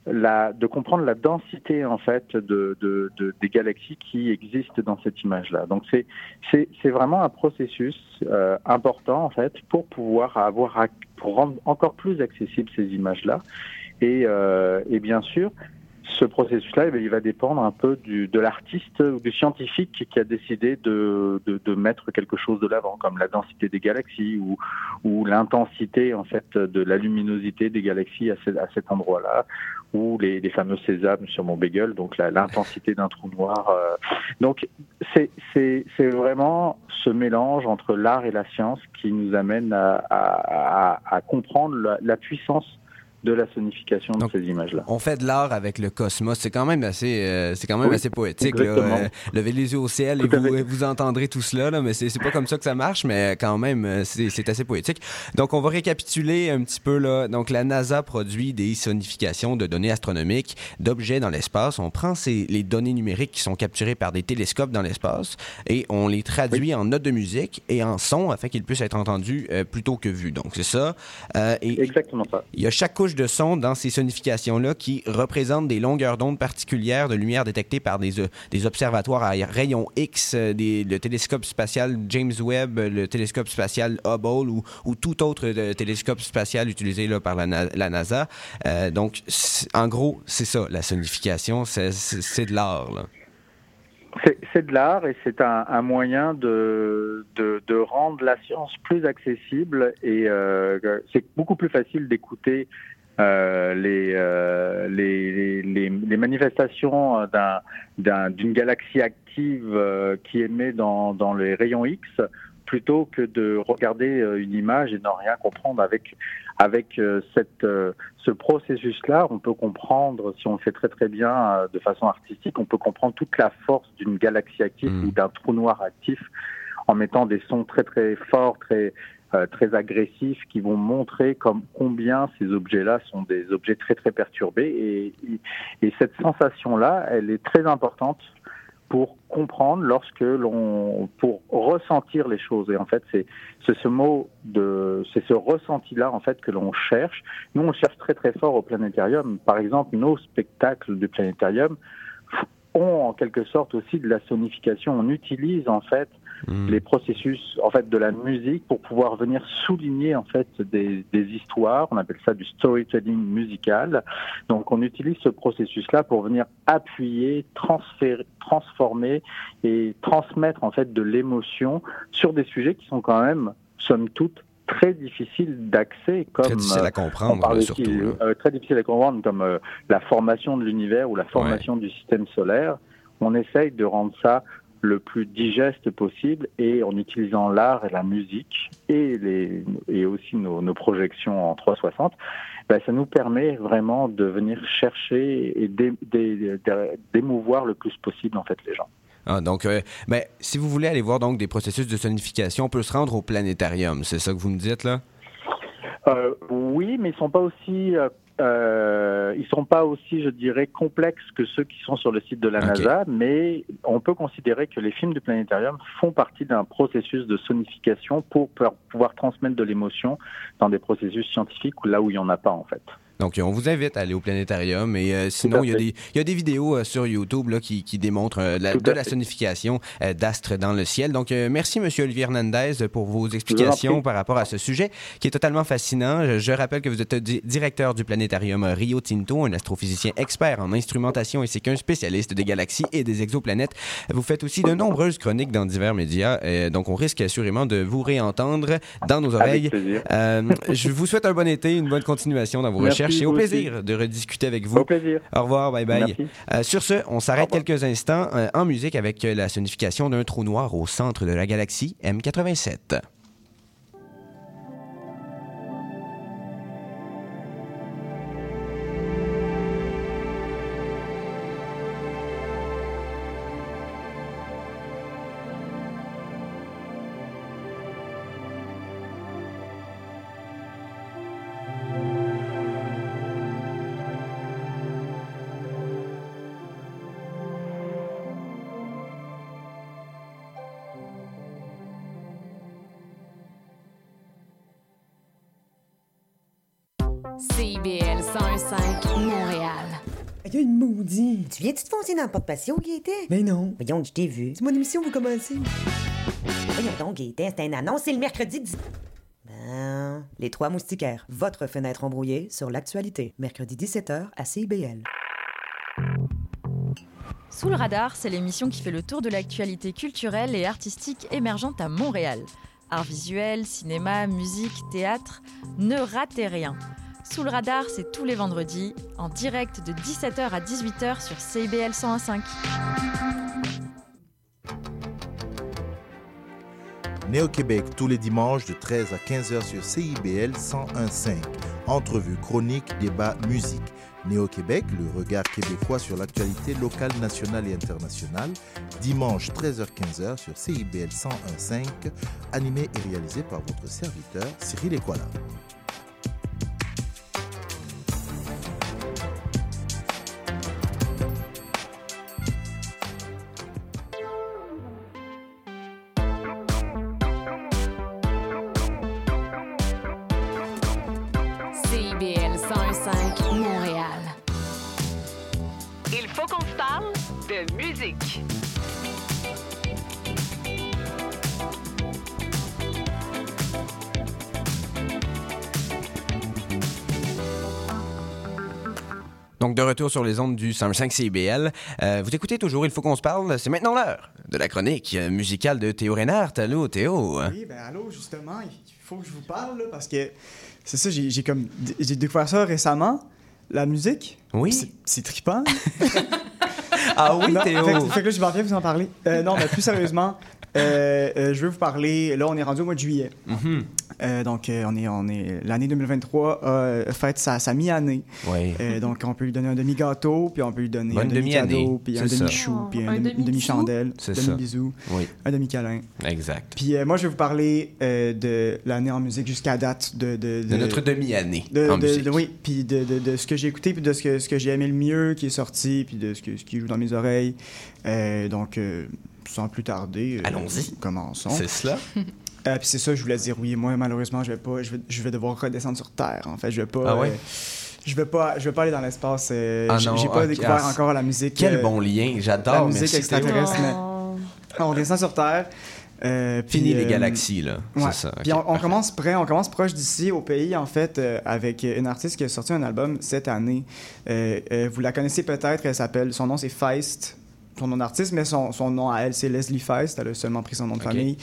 la, de comprendre la densité en fait de, de, de- des galaxies qui existent dans cette image-là. Donc c'est vraiment un processus euh, important en fait pour pouvoir avoir pour rendre encore plus accessibles ces images-là et, euh, et bien sûr ce processus-là, eh il va dépendre un peu de l'artiste ou du scientifique qui a décidé de, mettre quelque chose de l'avant, comme la densité des galaxies ou, l'intensité en fait de la luminosité des galaxies à, ce- à cet endroit-là, ou les, fameux sésames sur mon bagel, donc l'intensité d'un trou noir. euh. Donc c'est vraiment ce mélange entre l'art et la science qui nous amène à, comprendre la puissance de la sonification de Donc, ces images-là. On fait de l'art avec le cosmos. C'est quand même assez, euh, c'est quand même Oui, assez poétique. Là. Euh, levez les yeux au ciel et Tout vous, vous entendrez tout cela. Là, mais c'est c'est pas comme ça que ça marche, mais quand même, euh, c'est c'est assez poétique. Donc, on va récapituler un petit peu. Là. Donc, la NASA produit des sonifications de données astronomiques d'objets dans l'espace. On prend ces, les données numériques qui sont capturées par des télescopes dans l'espace et on les traduit en notes de musique et en son afin qu'ils puissent être entendus euh, plutôt que vus. Donc, c'est ça. Euh, et Exactement ça. il y a chaque couche de son dans ces sonifications-là qui représente des longueurs d'onde particulières de lumière détectées par des, euh, des observatoires à rayons X, euh, des- le télescope spatial James Webb, le télescope spatial Hubble ou, ou tout autre euh, télescope spatial utilisé là, par la, la NASA. Donc, en gros, c'est ça, la sonification, c'est- de l'art. C'est de l'art et c'est un, moyen de, de, rendre la science plus accessible et c'est beaucoup plus facile d'écouter euh, les, euh, les, les, les, les manifestations d'un- d'un- d'une galaxie active euh, qui émet dans, dans les rayons X plutôt que de regarder une image et n'en rien comprendre avec avec cette ce processus-là, on peut comprendre, si on le fait très très bien de façon artistique, on peut comprendre toute la force d'une galaxie active Mm. ou d'un trou noir actif en mettant des sons très très forts, très euh, très agressifs, qui vont montrer combien ces objets-là sont des objets très très perturbés. Et, et, et cette sensation-là, elle est très importante pour comprendre lorsque l'on pour ressentir les choses. Et en fait c'est ce mot de c'est ce ressenti là en fait que l'on cherche. Nous on cherche très très fort au planétarium. Par exemple nos spectacles du planétarium ont en quelque sorte aussi de la sonification. On utilise en fait Hmm. les processus en fait de la musique pour pouvoir venir souligner en fait des, des histoires on appelle ça du storytelling musical donc on utilise ce processus là pour venir appuyer transférer transformer et transmettre en fait de l'émotion sur des sujets qui sont quand même somme toute très difficiles d'accès comme Très difficile euh, à on comprendre, là, aussi, surtout. là. euh, très difficile à comprendre comme euh, la formation de l'univers ou la formation du système solaire. On essaye de rendre ça le plus digeste possible et en utilisant l'art et la musique et, les, et aussi nos, nos projections en 360, ben, ça nous permet vraiment de venir chercher et d'é- d'é- d'é- d'émouvoir le plus possible en fait les gens. Ah, donc, euh, ben, si vous voulez aller voir donc des processus de sonification, on peut se rendre au planétarium. C'est ça que vous me dites, là? Euh, oui, mais ils sont pas aussi, euh, euh, ils sont pas aussi, je dirais, complexes que ceux qui sont sur le site de la. NASA. Mais on peut considérer que les films du planétarium font partie d'un processus de sonification pour pouvoir transmettre de l'émotion dans des processus scientifiques là où il y en a pas en fait. Donc, on vous invite à aller au planétarium. Et euh, sinon, il y, a des, il y a des vidéos euh, sur YouTube là, qui, qui démontrent euh, la- de la sonification euh, d'astres dans le ciel. Donc, euh, merci, Monsieur Olivier Hernandez, pour vos explications par rapport à ce sujet qui est totalement fascinant. Je, je rappelle que vous êtes di- directeur du planétarium Rio Tinto, un astrophysicien expert en instrumentation ainsi qu'un spécialiste des galaxies et des exoplanètes. Vous faites aussi de nombreuses chroniques dans divers médias. euh, donc, on risque assurément de vous réentendre dans nos oreilles. Euh, je vous souhaite un bon été, une bonne continuation dans vos Merci, recherches et au plaisir de rediscuter avec vous. Au plaisir. Au revoir, bye bye. Euh, sur ce, on s'arrête quelques instants euh, en musique avec euh, la sonification d'un trou noir au centre de la galaxie M87. Il y a une maudite. Tu viens-tu te foncer dans le porte-patio, Gaëtan? Mais non. Voyons, je t'ai vu. C'est mon émission, vous commencez. Voyons donc, Gaëtan, c'est un annonce, c'est le mercredi 10... Ben... Les Trois Moustiquaires, votre fenêtre embrouillée sur l'actualité. Mercredi 17h à CIBL. Sous le radar, c'est l'émission qui fait le tour de l'actualité culturelle et artistique émergente à Montréal. Art visuel, cinéma, musique, théâtre, ne ratez rien. Sous le radar, c'est tous les vendredis, en direct de 17h à 18h sur CIBL 101.5. Néo-Québec tous les dimanches de 13 à 15h sur CIBL 101.5. Entrevue, chronique, débat, musique. Néo-Québec, le regard québécois sur l'actualité locale, nationale et internationale. Dimanche 13h-15h sur CIBL 101.5. Animé et réalisé par votre serviteur Cyril Equala. Sur les ondes du 105 CBL. Euh, vous écoutez toujours Il faut qu'on se parle. C'est maintenant l'heure de la chronique musicale de Théo Reynard. Allô, Théo? Oui, ben allô, justement, il faut que je vous parle, là, parce que c'est ça, j'ai comme j'ai découvert ça récemment, la musique. Oui. C'est- trippant. <laughs> Ah oui, Non, Théo? Fait, que- fait que là, je vous en parler. Euh, non, mais plus sérieusement, euh, je veux vous parler. Là, on est rendu au mois de juillet. Mhm. Euh, donc, euh, on est, on est, l'année 2023 a fête sa, sa mi-année. Oui. Euh, donc, on peut lui donner un demi-gâteau, puis on peut lui donner Bonne un demi-cadeau, puis un demi-chou, Oh, puis un, demi-chandelle, un demi-bisou, Oui, un demi-câlin. exact. Puis euh, moi, je vais vous parler euh, de l'année en musique jusqu'à date de... De, De notre demi-année de, en de- musique. de- oui, puis de, de, de ce que j'ai écouté, puis de ce que, ce que j'ai aimé le mieux qui est sorti, puis de ce, que, ce qui joue dans mes oreilles. Euh, donc, euh, sans plus tarder, Allons-y. Commençons. C'est cela? <laughs> Euh, puis c'est ça, je voulais dire oui. Moi, malheureusement, je vais pas, je vais, je vais devoir redescendre sur Terre. En fait, je vais pas. Ah ouais? euh, je vais pas, je vais pas aller dans l'espace. euh, Ah j'ai pas ok, découvert ah, encore la musique. Quel euh, bon lien. la J'adore. musique Merci, Théo. extraterrestre. mais- Oh. On descend sur Terre. euh, puis, Fini les euh, galaxies, là. Ouais. C'est ça. Puis on, commence près, on commence proche d'ici au pays en fait euh, avec une artiste qui a sorti un album cette année. Euh, euh, vous la connaissez peut-être, elle s'appelle, son nom c'est Feist, son nom d'artiste, mais son, son nom à elle c'est Leslie Feist. Elle a seulement pris son nom de famille.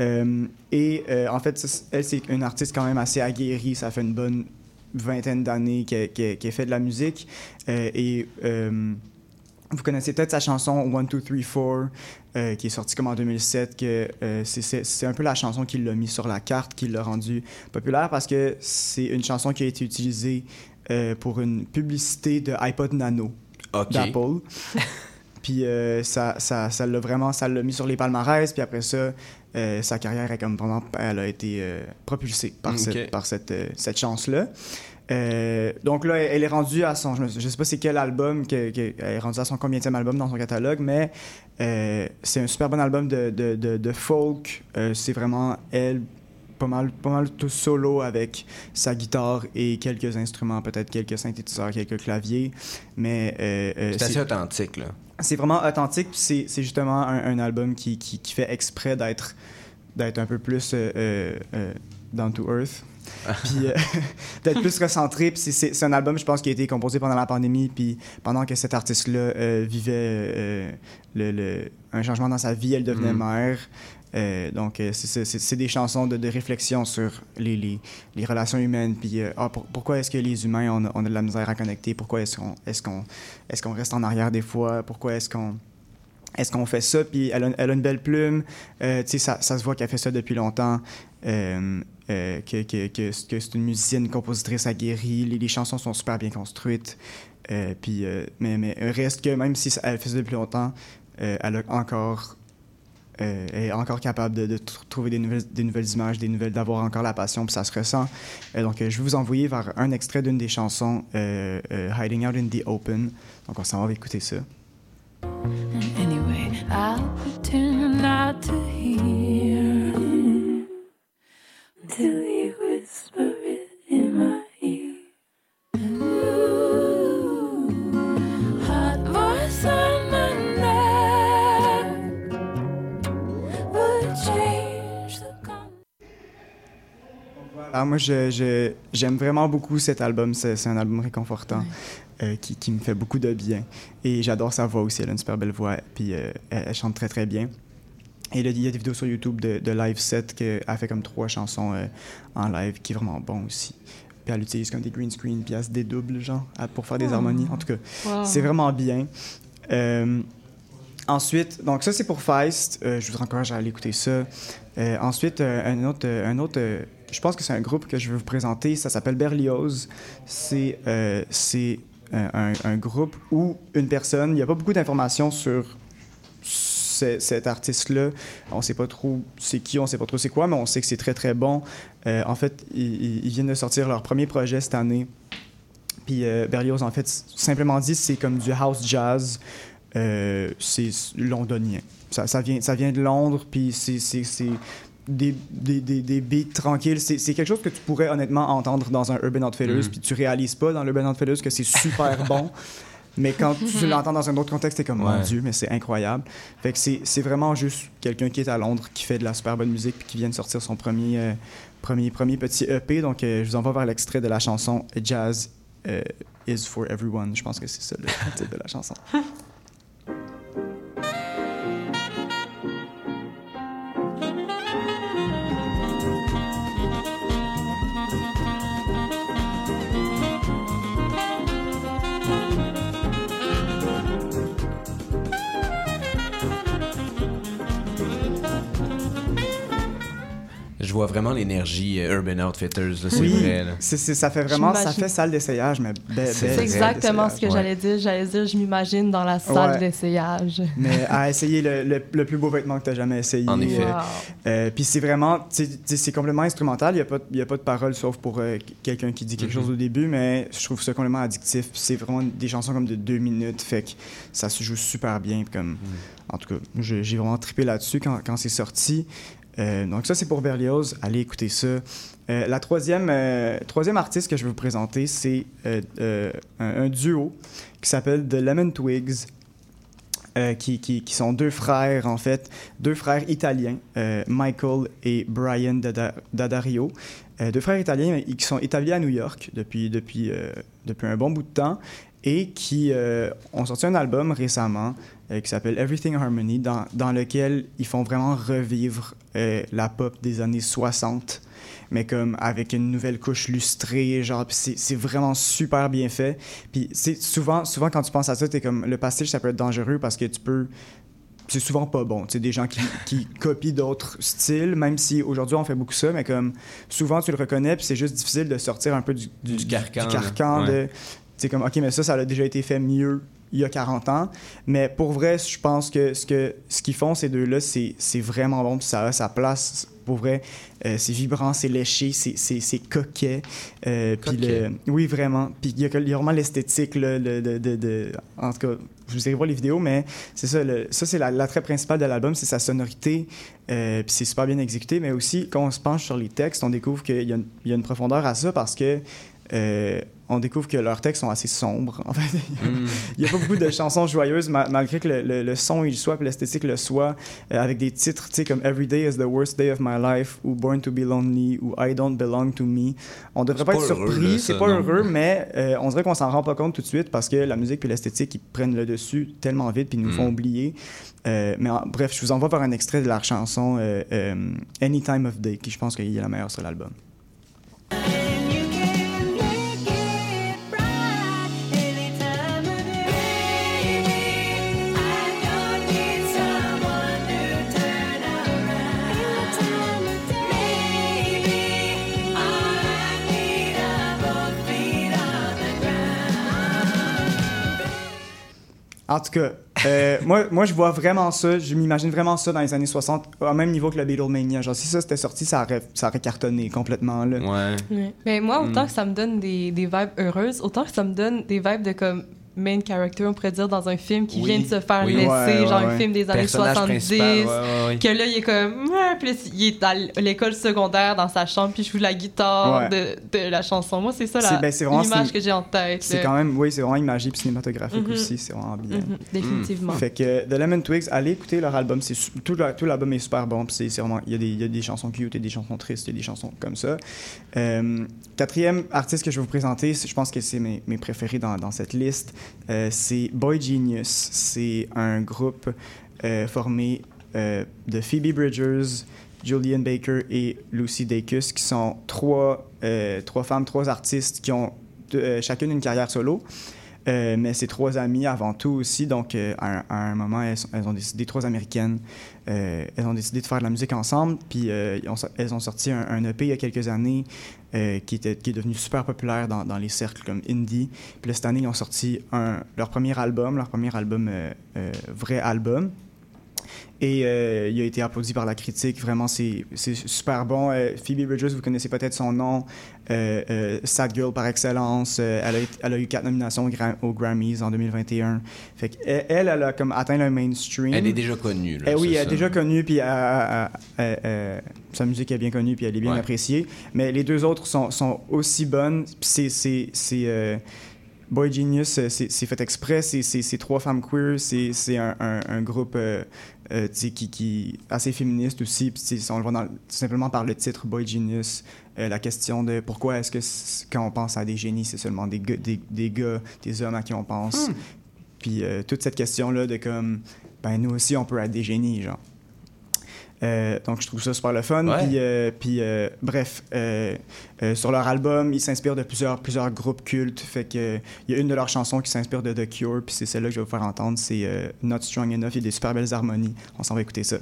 Euh, et euh, en fait, elle c'est une artiste quand même assez aguerrie. Ça fait une bonne vingtaine d'années qu'elle qu'elle- qu'elle fait de la musique Euh, et vous connaissez peut-être sa chanson One, Two, Three, Four, euh, qui est sortie comme en 2007, que euh, c'est- c'est c'est un peu la chanson qui l'a mis sur la carte, qui l'a rendue populaire, parce que c'est une chanson qui a été utilisée euh, pour une publicité de iPod Nano d'Apple. <laughs> puis euh, ça ça ça l'a vraiment ça l'a mis sur les palmarès puis après ça euh, sa carrière est comme vraiment elle a été euh, propulsée par Ok. cette par cette cette chance là donc là elle est rendue à son je, sais pas c'est quel album que, que- elle est rendue à son combienième album dans son catalogue mais c'est un super bon album de, de, de, de folk c'est vraiment elle pas mal, pas mal tout solo avec sa guitare et quelques instruments, peut-être quelques synthétiseurs, quelques claviers. Mais euh, C'est assez authentique, là. C'est vraiment authentique. C'est justement un, un album qui, qui, qui fait exprès d'être d'être un peu plus euh, euh, euh, down to earth. <laughs> puis euh, <laughs> d'être plus recentré. C'est- un album, je pense, qui a été composé pendant la pandémie, puis pendant que cet artiste-là vivait le, le- un changement dans sa vie, elle devenait Mm. mère. Euh, donc, euh, c'est- des chansons de, réflexion sur les, relations humaines. Puis, euh, ah, pour- pourquoi est-ce que les humains, on de la misère à connecter? Pourquoi est-ce qu'on est qu'on est qu'on reste en arrière des fois? Pourquoi est-ce qu'on fait ça? Puis, elle a, une belle plume. Euh, ça, ça se voit qu'elle fait ça depuis longtemps. Que, c'est une musicienne, une compositrice aguerrie. Les, les chansons sont super bien construites. Puis, mais, mais reste que même si elle fait ça depuis longtemps, elle a encore euh, est encore capable de, de tr- trouver des nouvelles, des nouvelles images, des nouvelles, d'avoir encore la passion, puis ça se ressent. Euh, donc, euh, je vais vous envoyer vers un extrait d'une des chansons, euh, euh, Hiding Out in the Open. Donc, on s'en va écouter ça. Anyway, I'll pretend not to hear Alors, moi, j'aime vraiment beaucoup cet album. C'est un album réconfortant euh, qui, qui me fait beaucoup de bien. Et j'adore sa voix aussi. Elle a une super belle voix. Puis euh, elle, elle chante très, très bien. Et il y a des vidéos sur YouTube de, de live set qu'elle fait comme trois chansons euh, en live qui est vraiment bon aussi. Puis elle utilise comme des green screen, puis elle se dédouble, genre, pour faire des harmonies. En tout cas, Wow. c'est vraiment bien. Ensuite, donc ça, c'est pour Feist. Je vous encourage à aller écouter ça. Ensuite, un autre, un autre je pense que c'est un groupe que je veux vous présenter. Ça s'appelle Berlioz. C'est euh, euh, un, groupe où une personne, il n'y a pas beaucoup d'informations sur ce- cet artiste-là. On sait pas trop c'est qui, on sait pas trop c'est quoi, mais on sait que c'est très très bon. Euh, en fait, ils, viennent de sortir leur premier projet cette année. Puis euh, Berlioz, en fait, simplement dit, c'est comme du house jazz. C'est londonien. Ça, vient, ça vient de Londres, puis c'est des, des, des, des beats tranquilles. C'est c'est quelque chose que tu pourrais honnêtement entendre dans un Urban Outfitters, Mhm. puis tu réalises pas dans l'Urban Outfitters que c'est super <laughs> bon. Mais quand tu l'entends dans un autre contexte, t'es comme, mon Ouais. Dieu, mais c'est incroyable. Fait que c'est c'est vraiment juste quelqu'un qui est à Londres, qui fait de la super bonne musique, puis qui vient de sortir son premier, euh, premier, premier petit EP. Donc, euh, je vous envoie vers l'extrait de la chanson Jazz euh, is for everyone. Je pense que c'est ça le titre de la chanson. <laughs> vois vraiment l'énergie euh, Urban Outfitters, c'est Oui, vrai. là. ça fait vraiment, ça fait salle d'essayage, mais be- belle C'est exactement ce que j'allais dire. J'allais dire, je m'imagine dans la salle Ouais. d'essayage. Mais <laughs> à essayer le, le- le plus beau vêtement que tu as jamais essayé. En effet. Euh, Wow. euh, Puis c'est vraiment, c'est complètement instrumental. Il n'y a, pas de- il y a pas de parole sauf pour euh, quelqu'un qui dit quelque Mhm. chose au début, mais je trouve ça complètement addictif. Puis c'est vraiment des chansons comme de deux minutes, fait que ça se joue super bien. Comme, En tout cas, j'ai vraiment trippé là-dessus quand, quand c'est sorti. Euh, donc ça, c'est pour Berlioz. Allez écouter ça. Euh, la troisième, euh, troisième artiste que je vais vous présenter, c'est un, duo qui s'appelle The Lemon Twigs. qui, sont deux frères, en fait, deux frères italiens, Michael et Brian Dada- Daddario. Euh, deux frères italiens qui sont établis à New York depuis, un bon bout de temps et qui ont sorti un album récemment euh, qui s'appelle Everything Harmony, dans, dans lequel ils font vraiment revivre euh, la pop des années 60 mais comme avec une nouvelle couche lustrée, genre, c'est c'est vraiment super bien fait. Puis c'est souvent, souvent quand tu penses à ça, t'es comme, le pastiche, ça peut être dangereux parce que tu peux... C'est souvent pas bon, tu sais, des gens qui, <laughs> qui copient d'autres styles, même si aujourd'hui on fait beaucoup ça, mais comme souvent tu le reconnais, puis c'est juste difficile de sortir un peu du, Du carcan, là. carcan Ouais. de... C'est comme, OK, mais ça, ça a déjà été fait mieux il y a 40 ans. Mais pour vrai, je pense que ce que ce qu'ils font, ces deux-là, c'est vraiment bon. Puis ça a sa place. Pour vrai, Euh, c'est vibrant, c'est léché, c'est- coquet. Euh, puis le- oui, vraiment. Puis il y, y a vraiment l'esthétique. le- de, de- de- en tout cas, je vous irez voir les vidéos, mais c'est ça. le- ça, c'est la- l'attrait principal de l'album, c'est sa sonorité. Euh, puis c'est super bien exécuté. Mais aussi, quand on se penche sur les textes, on découvre qu'il y, a une- il y a une profondeur à ça parce que. euh, on découvre que leurs textes sont assez sombres. <laughs> En fait, il n'y a pas beaucoup de chansons joyeuses, ma- malgré que le, le- le son il soit, l'esthétique le soit, euh, avec des titres tu sais, comme Every Day is the Worst Day of My Life, ou Born to Be Lonely, ou I Don't Belong to Me. On devrait C'est pas, être heureux, surpris, c'est pas non? heureux, mais euh, on dirait qu'on s'en rend pas compte tout de suite parce que la musique puis l'esthétique ils prennent le dessus tellement vite puis ils nous Mm. font oublier. Euh, mais en- bref, je vous envoie par un extrait de leur chanson Any Time of Day, qui je pense qu'il est la meilleure sur l'album. En tout cas, euh, <laughs> moi, moi, je vois vraiment ça, je m'imagine vraiment ça dans les années 60, au même niveau que le Beatlemania. Genre, si ça c'était sorti, ça aurait, ça aurait cartonné complètement. Là. Ouais. Ouais. Mais moi, autant Mm. que ça me donne des, des vibes heureuses, autant que ça me donne des vibes de comme main character, on pourrait dire, dans un film qui Oui. vient de se faire Oui. laisser, Ouais, genre ouais, un ouais. film des années Personnage 70. principal, ouais, ouais, ouais. Que là, il est comme. Puis là, il est à l'école secondaire dans sa chambre, puis il joue la guitare Ouais. de, de la chanson. Moi, c'est ça ben, l'image cin- que j'ai en tête. C'est quand même, oui, c'est vraiment imagé puis cinématographique Mhm. aussi, c'est vraiment bien. Mhm, définitivement. Fait que The Lemon Twigs, allez écouter leur album. Tout, l'album est super bon. puis c'est vraiment, il y, a des, il y a des chansons cute, il y a des chansons tristes, il y a des chansons comme ça. Euh, quatrième artiste que je vais vous présenter, je pense que c'est mes, mes préférés dans, dans cette liste, euh, c'est Boy Genius. C'est un groupe euh, formé euh, de Phoebe Bridgers, Julian Baker et Lucy Dacus, qui sont trois, femmes, trois artistes qui ont chacune une carrière solo. Euh, mais c'est trois amies avant tout aussi. Donc, euh, à, un, moment, elles, ont décidé, trois américaines, euh, elles ont décidé de faire de la musique ensemble. Puis, elles ont sorti un, EP il y a quelques années qui, était, qui est devenu super populaire dans, dans les cercles comme indie. Puis cette année, ils ont sorti leur premier album, leur premier album, vrai album. Et euh, il a été applaudi par la critique. Vraiment, c'est super bon. Euh, Phoebe Bridgers, vous connaissez peut-être son nom. Euh, euh, Sad Girl par excellence. Elle, a, été- elle a eu quatre nominations aux, Gra- aux Grammys en 2021. Fait que elle, elle, elle a comme atteint le mainstream. Elle est déjà connue. Là, Eh oui, elle est déjà connue, puis sa musique est bien connue, puis elle est bien Ouais. appréciée. Mais les deux autres sont, sont aussi bonnes. C'est- Boy Genius, c'est fait exprès. C'est- trois femmes queer. C'est c'est un, un, un groupe euh, euh, qui, qui assez féministe aussi. On le voit dans- tout simplement par le titre Boy Genius. euh, la question de pourquoi est-ce que quand on pense à des génies, c'est seulement des gars, des, des gars, des hommes à qui on pense. Hmm. Puis euh, toute cette question-là de comme, ben nous aussi, on peut être des génies, genre. Euh, donc, je trouve ça super le fun. Ouais. Puis, euh, puis, euh, bref, sur leur album, ils s'inspirent de plusieurs, plusieurs groupes cultes. Fait que, il y a une de leurs chansons qui s'inspire de The Cure, puis c'est celle-là que je vais vous faire entendre. C'est Not Strong Enough. Il y a des super belles harmonies. On s'en va écouter ça.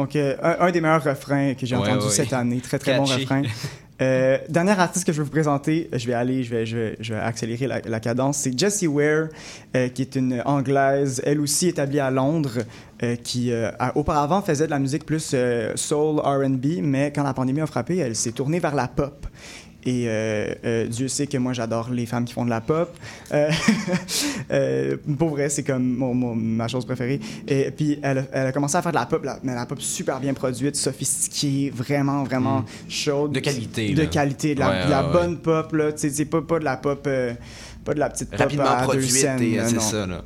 Donc, euh, un, un des meilleurs refrains que j'ai Ouais, entendu ouais. cette année. Très, très bon refrain. <laughs> Euh, dernier artiste que je vais vous présenter, je vais aller, je vais, je vais, je vais accélérer la, la cadence, c'est Jessie Ware, euh, qui est une anglaise, elle aussi établie à Londres, euh, qui a- auparavant faisait de la musique plus soul, R&B, mais quand la pandémie a frappé, elle s'est tournée vers la pop. Et euh, euh, Dieu sait que moi j'adore les femmes qui font de la pop. Euh, <laughs> euh, pour vrai, c'est comme mon- mon- ma chose préférée. Et puis elle, a- elle a commencé à faire de la pop, la- mais la pop super bien produite, sophistiquée, vraiment, vraiment chaude. Mm. De qualité, De là. qualité, de la, Ouais, de la ouais, bonne pop, là. C'est pas, pas de la pop. pas de la petite pop Rapidement à deux produite, là, c'est non. ça, là.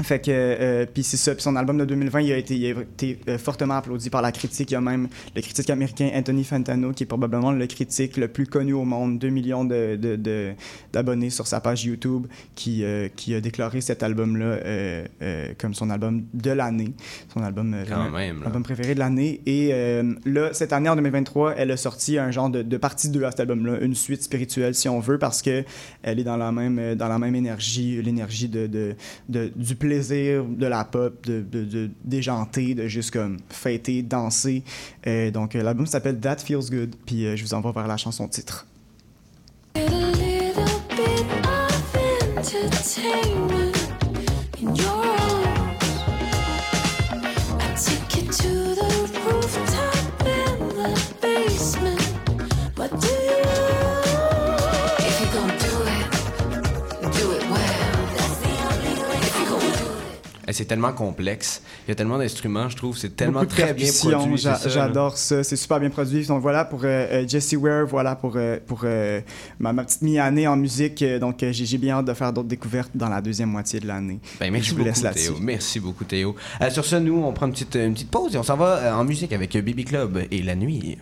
Fait que, euh, puis c'est ça. Puis son album de 2020, il a été, il a été euh, fortement applaudi par la critique. Il y a même le critique américain Anthony Fantano, qui est probablement le critique le plus connu au monde, 2 millions de- de- de- d'abonnés sur sa page YouTube, qui, euh, qui a déclaré cet album-là euh, comme son album de l'année. Son album, Quand même, album préféré de l'année. Et là, cette année, en 2023, elle a sorti un genre de, de partie 2 à cet album-là, une suite spirituelle, si on veut, parce que elle est dans la même, dans la même énergie, l'énergie de, de, de- du plaisir, de la pop, de, de, de déjanter, de juste comme fêter, danser. Euh, donc, euh, l'album s'appelle That Feels Good, puis euh, je vous envoie vers la chanson titre. C'est tellement complexe. Il y a tellement d'instruments, je trouve. C'est tellement très bien produit. J'adore ça, c'est super bien produit. Donc voilà pour euh, euh, Jessie Ware, voilà pour, euh, pour euh, ma, ma petite mi-année en musique. Donc j'ai bien hâte de faire d'autres découvertes dans la deuxième moitié de l'année. Ben, merci je vous beaucoup, laisse. Théo. Merci beaucoup, Théo. Sur ce, nous, on prend une petite, une petite pause et on s'en va en musique avec Baby Club et La Nuit.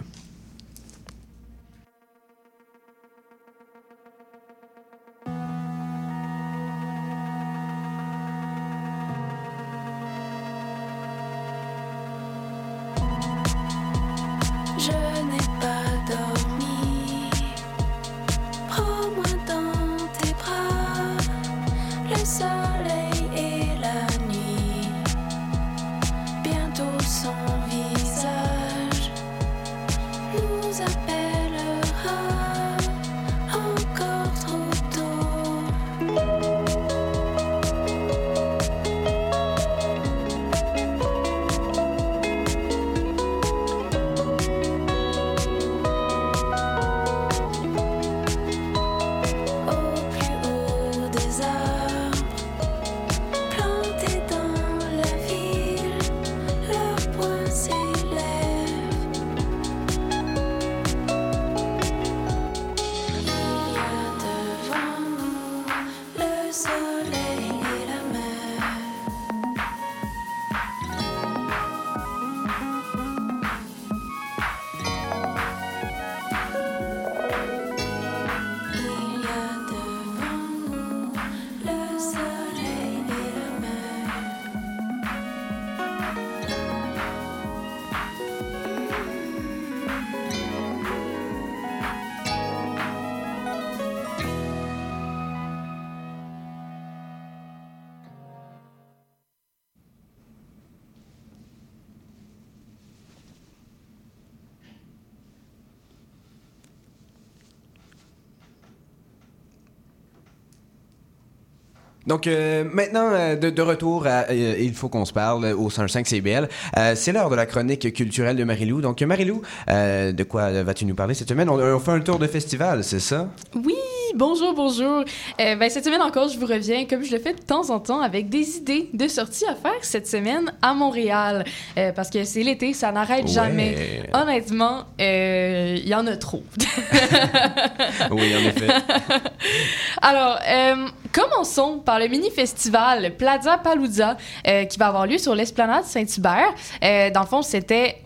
Donc euh, maintenant, euh, de, retour à euh, Il faut qu'on se parle euh, au 105 CBL. C'est l'heure de la chronique culturelle de Marilou. Donc Marilou, de quoi vas-tu nous parler cette semaine? On, on fait un tour de festival, c'est ça? Oui, bonjour, bonjour. Euh, ben, cette semaine encore, je vous reviens, comme je le fais de temps en temps, avec des idées de sorties à faire cette semaine à Montréal. Euh, parce que c'est l'été, ça n'arrête jamais. Honnêtement, euh, il y en a trop. <laughs> Oui, en effet. <laughs> Alors, commençons par le mini-festival Plaza Palooza qui va avoir lieu sur l'esplanade Saint-Hubert. Dans le fond, c'était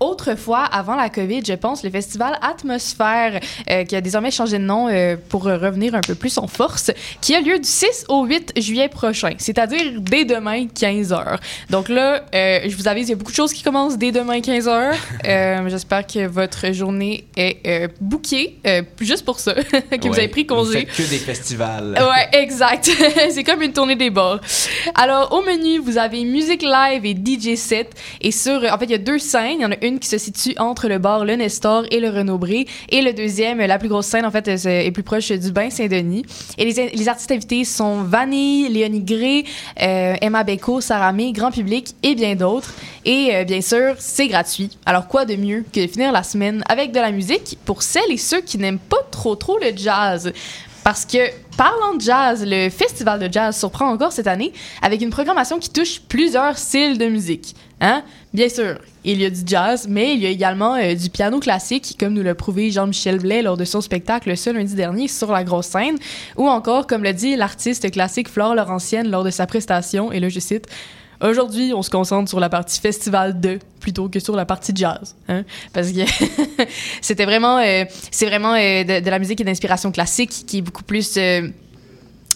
autrefois, avant la COVID, je pense, le festival Atmosphère, euh, qui a désormais changé de nom euh, pour revenir un peu plus en force, qui a lieu du 6 au 8 juillet prochain, c'est-à-dire dès demain, 15 heures. Donc là, euh, je vous avise, il y a beaucoup de choses qui commencent dès demain, 15 heures. <laughs> Euh, J'espère que votre journée est bookée, euh, juste pour ça, <laughs> que vous avez pris congé. Vous faites que des festivals. <laughs> Ouais, exact. c'est comme une tournée des bars. Alors, au menu, vous avez musique live et DJ set. Et sur, en fait, il y a deux scènes. Il y en a une qui se situe entre le bar Le Nestor et le Renaud-Bré. Et le deuxième, la plus grosse scène, en fait, est est plus proche du Bain Saint-Denis. Et les, artistes invités sont Vanille, Léonie Gray, euh, Emma Beko, Sarah May, Grand Public et bien d'autres. Et euh, bien sûr, c'est gratuit. Alors, quoi de mieux que de finir la semaine avec de la musique pour celles et ceux qui n'aiment pas trop trop le jazz? Parce que, parlant de jazz, le festival de jazz surprend encore cette année avec une programmation qui touche plusieurs styles de musique. Hein? Bien sûr, il y a du jazz, mais il y a également euh, du piano classique, comme nous l'a prouvé Jean-Michel Blais lors de son spectacle ce lundi dernier sur la grosse scène, ou encore, comme l'a dit l'artiste classique Flore Laurentienne lors de sa prestation, et là je cite, Aujourd'hui, on se concentre sur la partie festival 2 plutôt que sur la partie jazz, hein? parce que <laughs> c'était vraiment, euh, c'est vraiment euh, de, de la musique et d'inspiration classique qui est beaucoup plus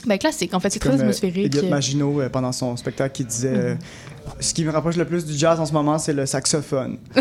ben, classique. En fait, c'est très euh, atmosphérique. Elliot Maginot, euh, pendant son spectacle, qui disait euh, Ce qui me rapproche le plus du jazz en ce moment, c'est le saxophone. <laughs>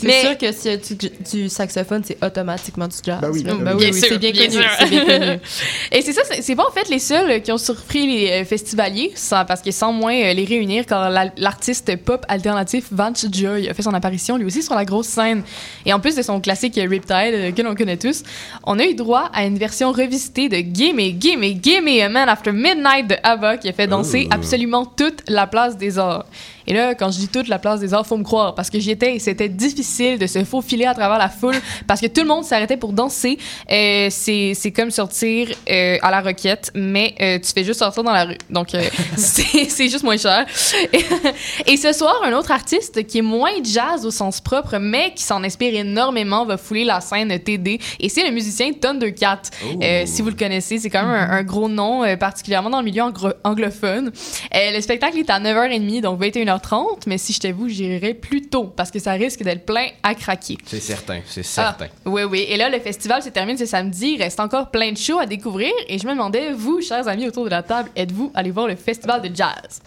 C'est sûr que si tu du saxophone, c'est automatiquement du jazz. Ben oui, ben oui. oui, Bien oui, sûr, c'est bien, bien connu. sûr. C'est bien connu. <laughs> Et c'est ça, c'est c'est pas en fait les seuls qui ont surpris les euh, festivaliers, sans- parce que sans moins euh, les réunir, la- l'artiste pop alternatif Vance Joy a fait son apparition lui aussi sur la grosse scène. Et en plus de son classique Riptide, euh, que l'on connaît tous, on a eu droit à une version revisitée de Gimme, Gimme, Gimme a Man After Midnight de ABBA qui a fait danser Oh. absolument toute la place des arts. Et là, quand je dis toute la place des arts, faut me croire, parce que j'y étais et c'était difficile de se faufiler à travers la foule, parce que tout le monde s'arrêtait pour danser. Euh, c'est c'est comme sortir euh, à la roquette, mais euh, tu fais juste sortir dans la rue. Donc, <laughs> c'est c'est juste moins cher. <laughs> Et, ce soir, un autre artiste qui est moins jazz au sens propre, mais qui s'en inspire énormément, va fouler la scène TD. Et c'est le musicien Thundercat. Oh. Si vous le connaissez, c'est quand même un, un gros nom, particulièrement dans le milieu anglo- anglophone. Le spectacle est à 9h30, donc 21h30, mais si j'étais vous, j'irais plus tôt, parce que ça risque d'être plein à craquer. C'est certain, c'est Ah, certain. oui, oui. Et là, le festival se termine ce samedi. Il reste encore plein de shows à découvrir. Et je me demandais, vous, chers amis autour de la table, êtes-vous allés voir le festival de jazz?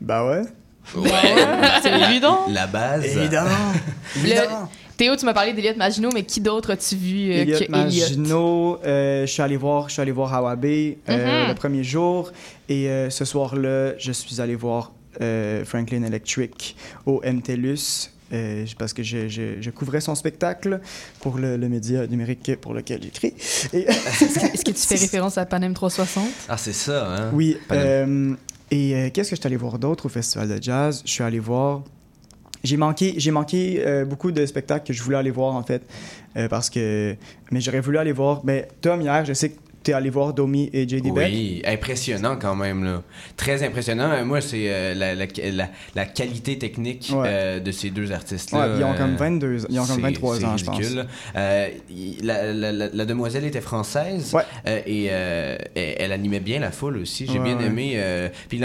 Bah ouais. Ouais. C'est évident. La base. Évidemment. Évidemment. Théo, tu m'as parlé d'Eliott Maginot, mais qui d'autre as-tu vu euh, Elliot que? Maginot, euh, je suis allé voir, je suis allé voir Hawabe euh, Mhm. le premier jour et euh, ce soir-là, je suis allé voir euh, Franklin Electric au MTLUS euh, parce que je, je- je couvrais son spectacle pour le, le média numérique pour lequel j'écris. <laughs> Est-ce que tu fais référence à Panem 360? Ah, c'est ça, hein? oui. Euh, et euh, qu'est-ce que je suis allé voir d'autre au festival de jazz? Je suis allé voir. J'ai manqué, j'ai manqué euh, beaucoup de spectacles que je voulais aller voir en fait euh, parce que mais j'aurais voulu aller voir. Mais Tom hier, je sais que allé voir Domi et JD Beck? Oui, impressionnant quand même, là. Très impressionnant. Euh, Moi, c'est euh, la, la, la, la qualité technique Ouais. euh, de ces deux artistes-là. Ouais, ils ont comme euh, 22 ils ont comme c'est- 23 c'est ans, je pense. ridicule. Euh, il- la, demoiselle était française Ouais. et elle, elle animait bien la foule aussi. J'ai bien aimé. puis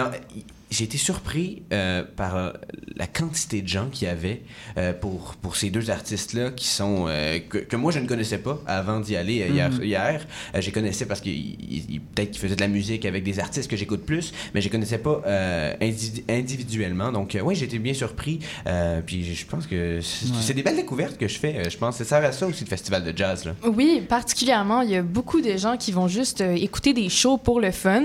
j'ai été surpris euh, par euh, la quantité de gens qu'il y avait euh, pour, pour ces deux artistes-là qui sont euh, que, que moi je ne connaissais pas avant d'y aller euh, hier. Mhm. hier. Euh, je les connaissais parce que peut-être qu'ils faisaient de la musique avec des artistes que j'écoute plus, mais je les connaissais pas euh, indi- individuellement. Donc oui, j'ai été bien surpris. Euh, puis je pense que c'est Ouais. des belles découvertes que je fais. euh, Je pense que ça sert à ça aussi le festival de jazz. Là. Oui, particulièrement, il y a beaucoup de gens qui vont juste euh, écouter des shows pour le fun.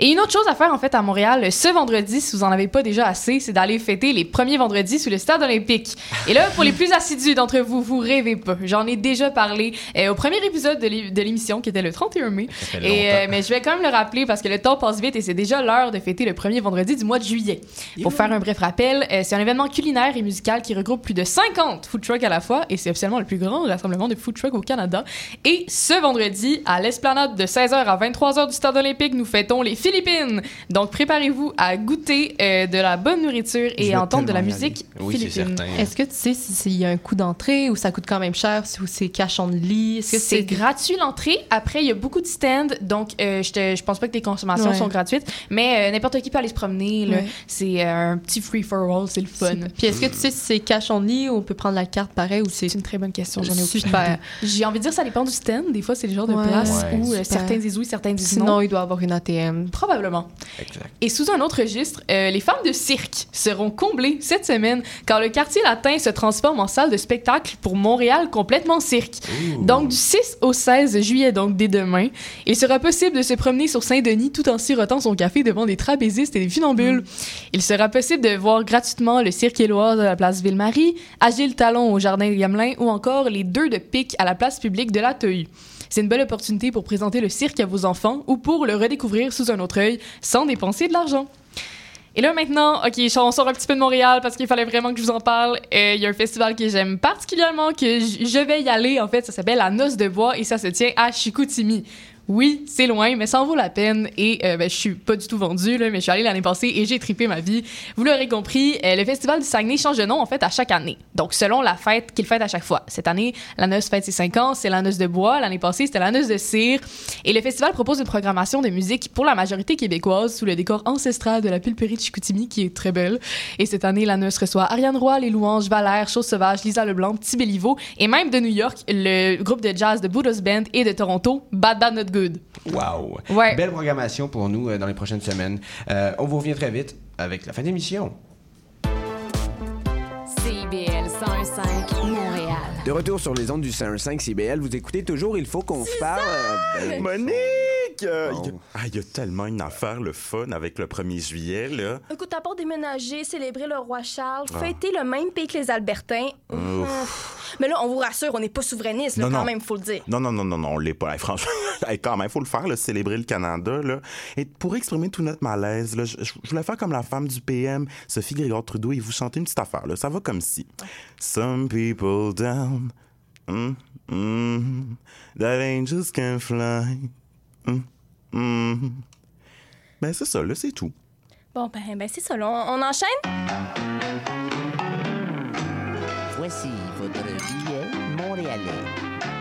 Et une autre chose à faire en fait à Montréal ce vendredi, si vous en avez pas déjà assez, c'est d'aller fêter les premiers vendredis sous le stade olympique. Et là, pour les plus assidus d'entre vous, vous rêvez pas. J'en ai déjà parlé euh, au premier épisode de l'é- de l'émission qui était le 31 mai. Et, euh, mais je vais quand même le rappeler parce que le temps passe vite et c'est déjà l'heure de fêter le premier vendredi du mois de juillet. Pour faire un bref rappel, euh, c'est un événement culinaire et musical qui regroupe plus de 50 food trucks à la fois et c'est officiellement le plus grand rassemblement de food trucks au Canada. Et ce vendredi, à l'esplanade de 16h à 23h du stade olympique, nous fêtons les Philippines. Donc préparez-vous à goûter euh, de la bonne nourriture et entendre de la musique. Oui, c'est philippine. certain. Est-ce que tu sais si- s'il y a un coût d'entrée ou ça coûte quand même cher, ou c'est cachon de lit? Est-ce que C'est gratuit l'entrée. Après, il y a beaucoup de stands, donc euh, je, te- je pense pas que tes consommations Ouais. sont gratuites, mais euh, n'importe qui peut aller se promener. Ouais. C'est euh, un petit free for all, c'est le fun. Puis est-ce que tu sais si c'est cachon de lit ou on peut prendre la carte pareil ou c'est. C'est une très bonne question, j'en ai aucune Super. idée. J'ai envie de dire ça dépend du stand. Des fois, c'est le genre de Ouais. place Ouais, où euh, certains disent oui, certains disent Sinon, non. il doit avoir une ATM. Probablement. Exact. Et sous un autre registre, euh, les femmes de cirque seront comblées cette semaine car le quartier latin se transforme en salle de spectacle pour Montréal complètement cirque. Donc du 6 au 16 juillet, donc dès demain, il sera possible de se promener sur Saint-Denis tout en sirotant son café devant des trapézistes et des funambules. Il sera possible de voir gratuitement le cirque éloise à la place Ville-Marie, Agile Talon au Jardin des Gamelins ou encore les deux de pique à la place publique de la Tehue. C'est une belle opportunité pour présenter le cirque à vos enfants ou pour le redécouvrir sous un autre œil sans dépenser de l'argent. Et là maintenant, ok, on sort un petit peu de Montréal parce qu'il fallait vraiment que je vous en parle. Euh, Il y a un festival que j'aime particulièrement, que je vais y aller. En fait, ça s'appelle La Noce de Bois et ça se tient à Chicoutimi. Oui, c'est loin, mais ça en vaut la peine. Et euh, ben, je suis pas du tout vendue, là, mais je suis allée l'année passée et j'ai trippé ma vie. Vous l'aurez compris, euh, le Festival du Saguenay change de nom en fait à chaque année. Donc selon la fête qu'il fête à chaque fois. Cette année, la noce fête ses 5 ans, c'est la noce de bois. L'année passée, c'était la noce de cire. Et le festival propose une programmation de musique pour la majorité québécoise sous le décor ancestral de la pulperie de Chicoutimi qui est très belle. Et cette année, la noce reçoit Ariane Roy, Les Louanges, Valère, Chose Sauvage, Lisa Leblanc, Petit Béliveau et même de New York, le groupe de jazz de Buddha's Band et de Toronto, Bad Bad Not Good. Wow. Ouais. Belle programmation pour nous euh, dans les prochaines semaines. Euh, on vous revient très vite avec la fin d'émission. CIBL 101.5 Montréal. De retour sur les ondes du 105 CBL, vous écoutez toujours Il faut qu'on se parle. Euh, ben, Monique! Euh, Bon. il y a- Ah, il y a tellement une affaire, le fun, avec le 1er juillet, là. Écoute, à part déménager, célébrer le roi Charles, Ah. fêter le même pays que les Albertains. Ouf. Mais là, on vous rassure, on n'est pas souverainiste, là, Non, quand non. même, faut le dire. Non, non, non, non, non, on l'est pas. Hey, franchement, <laughs> hey, quand même, faut le faire, là, célébrer le Canada. Là. Et pour exprimer tout notre malaise, là, je, je- je voulais faire comme la femme du PM, Sophie Grégoire Trudeau, et vous chanter une petite affaire. Là. Ça va comme si. Some people down, mm, mm, that angels can fly. Mm, mm. Ben, c'est ça, là, c'est tout. Bon, ben, ben c'est ça, là, on, on enchaîne? Voici votre billet montréalais.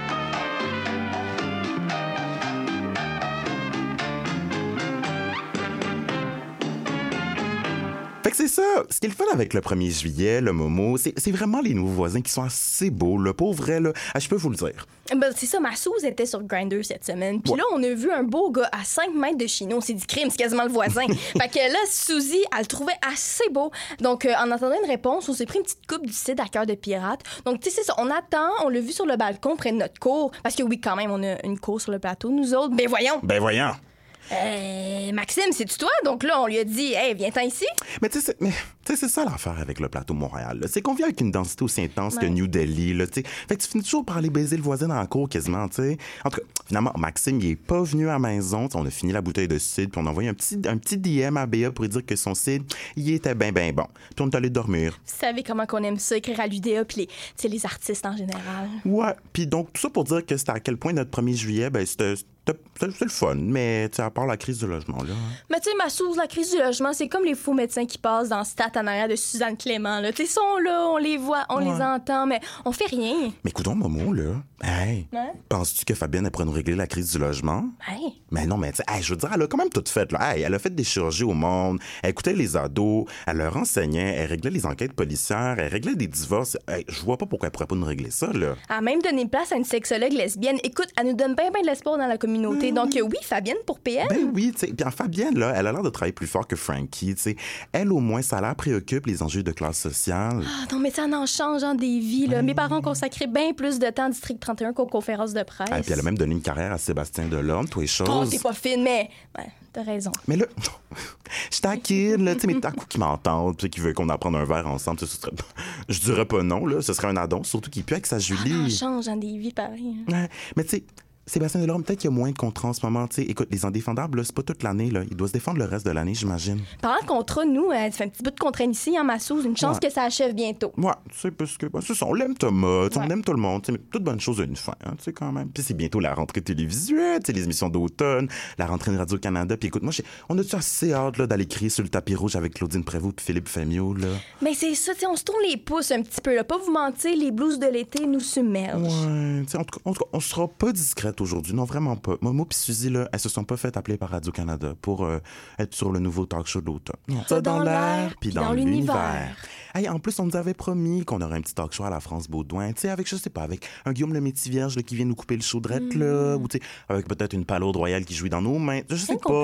Fait que c'est ça. Ce qui est le fun avec le 1er juillet, le Momo, c'est vraiment les nouveaux voisins qui sont assez beaux, là. Pour vrai, là. Ah, je peux vous le dire. Ben, c'est ça, ma Suze était sur Grindr cette semaine. Puis Ouais. là, on a vu un beau gars à 5 mètres de chez nous. On s'est dit crime, c'est quasiment le voisin. <laughs> fait que là, Suzy, elle le trouvait assez beau. Donc, euh, en attendant une réponse, on s'est pris une petite coupe du site à cœur de pirate. Donc, tu sais, c'est ça. On attend, on l'a vu sur le balcon près de notre cour. Parce que oui, quand même, on a une cour sur le plateau, nous autres. Ben voyons. Ben voyons. Euh, Maxime, c'est-tu toi? Donc là, on lui a dit, hey, viens-t'en ici. Mais tu sais, c'est- ça l'affaire avec le plateau Montréal. C'est qu'on vient avec une densité aussi intense que. New Delhi. Là, fait que tu finis toujours par aller baiser le voisin dans la cour quasiment. tu sais. En tout cas, finalement, Maxime, il est pas venu à la maison. On a fini la bouteille de cidre, puis on a envoyé un petit, un petit DM à Béa pour lui dire que son cidre, il était bien, bien bon. Puis on est allé dormir. Vous savez comment qu'on aime ça, écrire à l'UDA, puis les, les artistes en général. Ouais, puis donc tout ça pour dire que c'était à quel point notre 1er juillet, ben c'était c'était le fun, mais à part la crise du logement, là. hein. Mais tu sais, ma source, la crise du logement, c'est comme les faux médecins qui passent dans Stat en arrière de Suzanne Clément. Ils sont là, on les voit, on Ouais. les entend, mais on fait rien. Mais écoutons, Momo, là, hey, Ouais. penses-tu que Fabienne elle pourrait nous régler la crise du logement? Hey. Mais non, mais tu sais, hey, je veux dire, elle a quand même tout fait. Là. Hey, elle a fait des chirurgies au monde, elle écoutait les ados, elle leur enseignait, elle réglait les enquêtes policières, elle réglait des divorces. Hey, je vois pas pourquoi elle pourrait pas nous régler ça, là. Elle a même donné place à une sexologue lesbienne. Écoute, elle nous donne bien, bien de l'espoir dans la communauté. Communauté. Donc, euh, oui, Fabienne pour PM. Ben oui, tu sais. Bien, Fabienne, là, elle a l'air de travailler plus fort que Frankie, tu sais. Elle, au moins, ça la préoccupe les enjeux de classe sociale. Ah, non, mais ça en change hein, des vies. Là. Mes parents ont consacré bien plus de temps à District 31 qu'aux conférences de presse. Et puis elle a même donné une carrière à Sébastien Delorme, toi et Oh, choses. t'es pas fine, mais ouais, t'as raison. Mais là, <laughs> je taquine, là, tu sais, mais t'as coup qui m'entendent, puis qui veut qu'on apprenne un verre ensemble, tu sais, ce serait... Je dirais pas non, là, ce serait un addon, surtout qu'il pue avec sa On Julie. change hein, des vies pareil. hein. Ouais, mais tu sais, Sébastien Delorme, peut-être qu'il y a moins de contrats en ce moment. Écoute, les indéfendables, c'est pas toute l'année, là. Il doit se défendre le reste de l'année, j'imagine. Parlant de contrat, nous, euh, ça fait un petit bout de contrat ici, en Massouze. Une chance Ouais. que ça achève bientôt. Ouais, tu sais, parce que, ben, c'est ça, on l'aime Thomas, tu sais, on Ouais. aime tout le monde, mais toute bonne chose a une fin, hein, tu sais, quand même. Puis c'est bientôt la rentrée télévisuelle, les émissions d'automne, la rentrée de Radio-Canada. Puis écoute, moi, on a-tu assez hâte, là, d'aller crier sur le tapis rouge avec Claudine Prévost et Philippe Famio, là? Mais c'est ça, tu sais, on se tourne les pouces un petit peu. Là. Pas vous mentir, les blues de l'été nous submergent. Ouais, tu sais, en tout cas, en tout cas, on sera pas discrète aujourd'hui, non, vraiment pas. Momo puis Suzy, là, elles se sont pas fait appeler par Radio-Canada pour euh, être sur le nouveau talk show d'automne. Ça dans l'air, puis dans, dans l'univers. Hey, en plus, on nous avait promis qu'on aurait un petit talk show à la France Baudouin, tu sais, avec, je sais pas, avec un Guillaume le Métis Vierge là, qui vient nous couper le chaudrette, là, Mm. ou tu sais, avec peut-être une palourde royale qui jouit dans nos mains, je sais pas.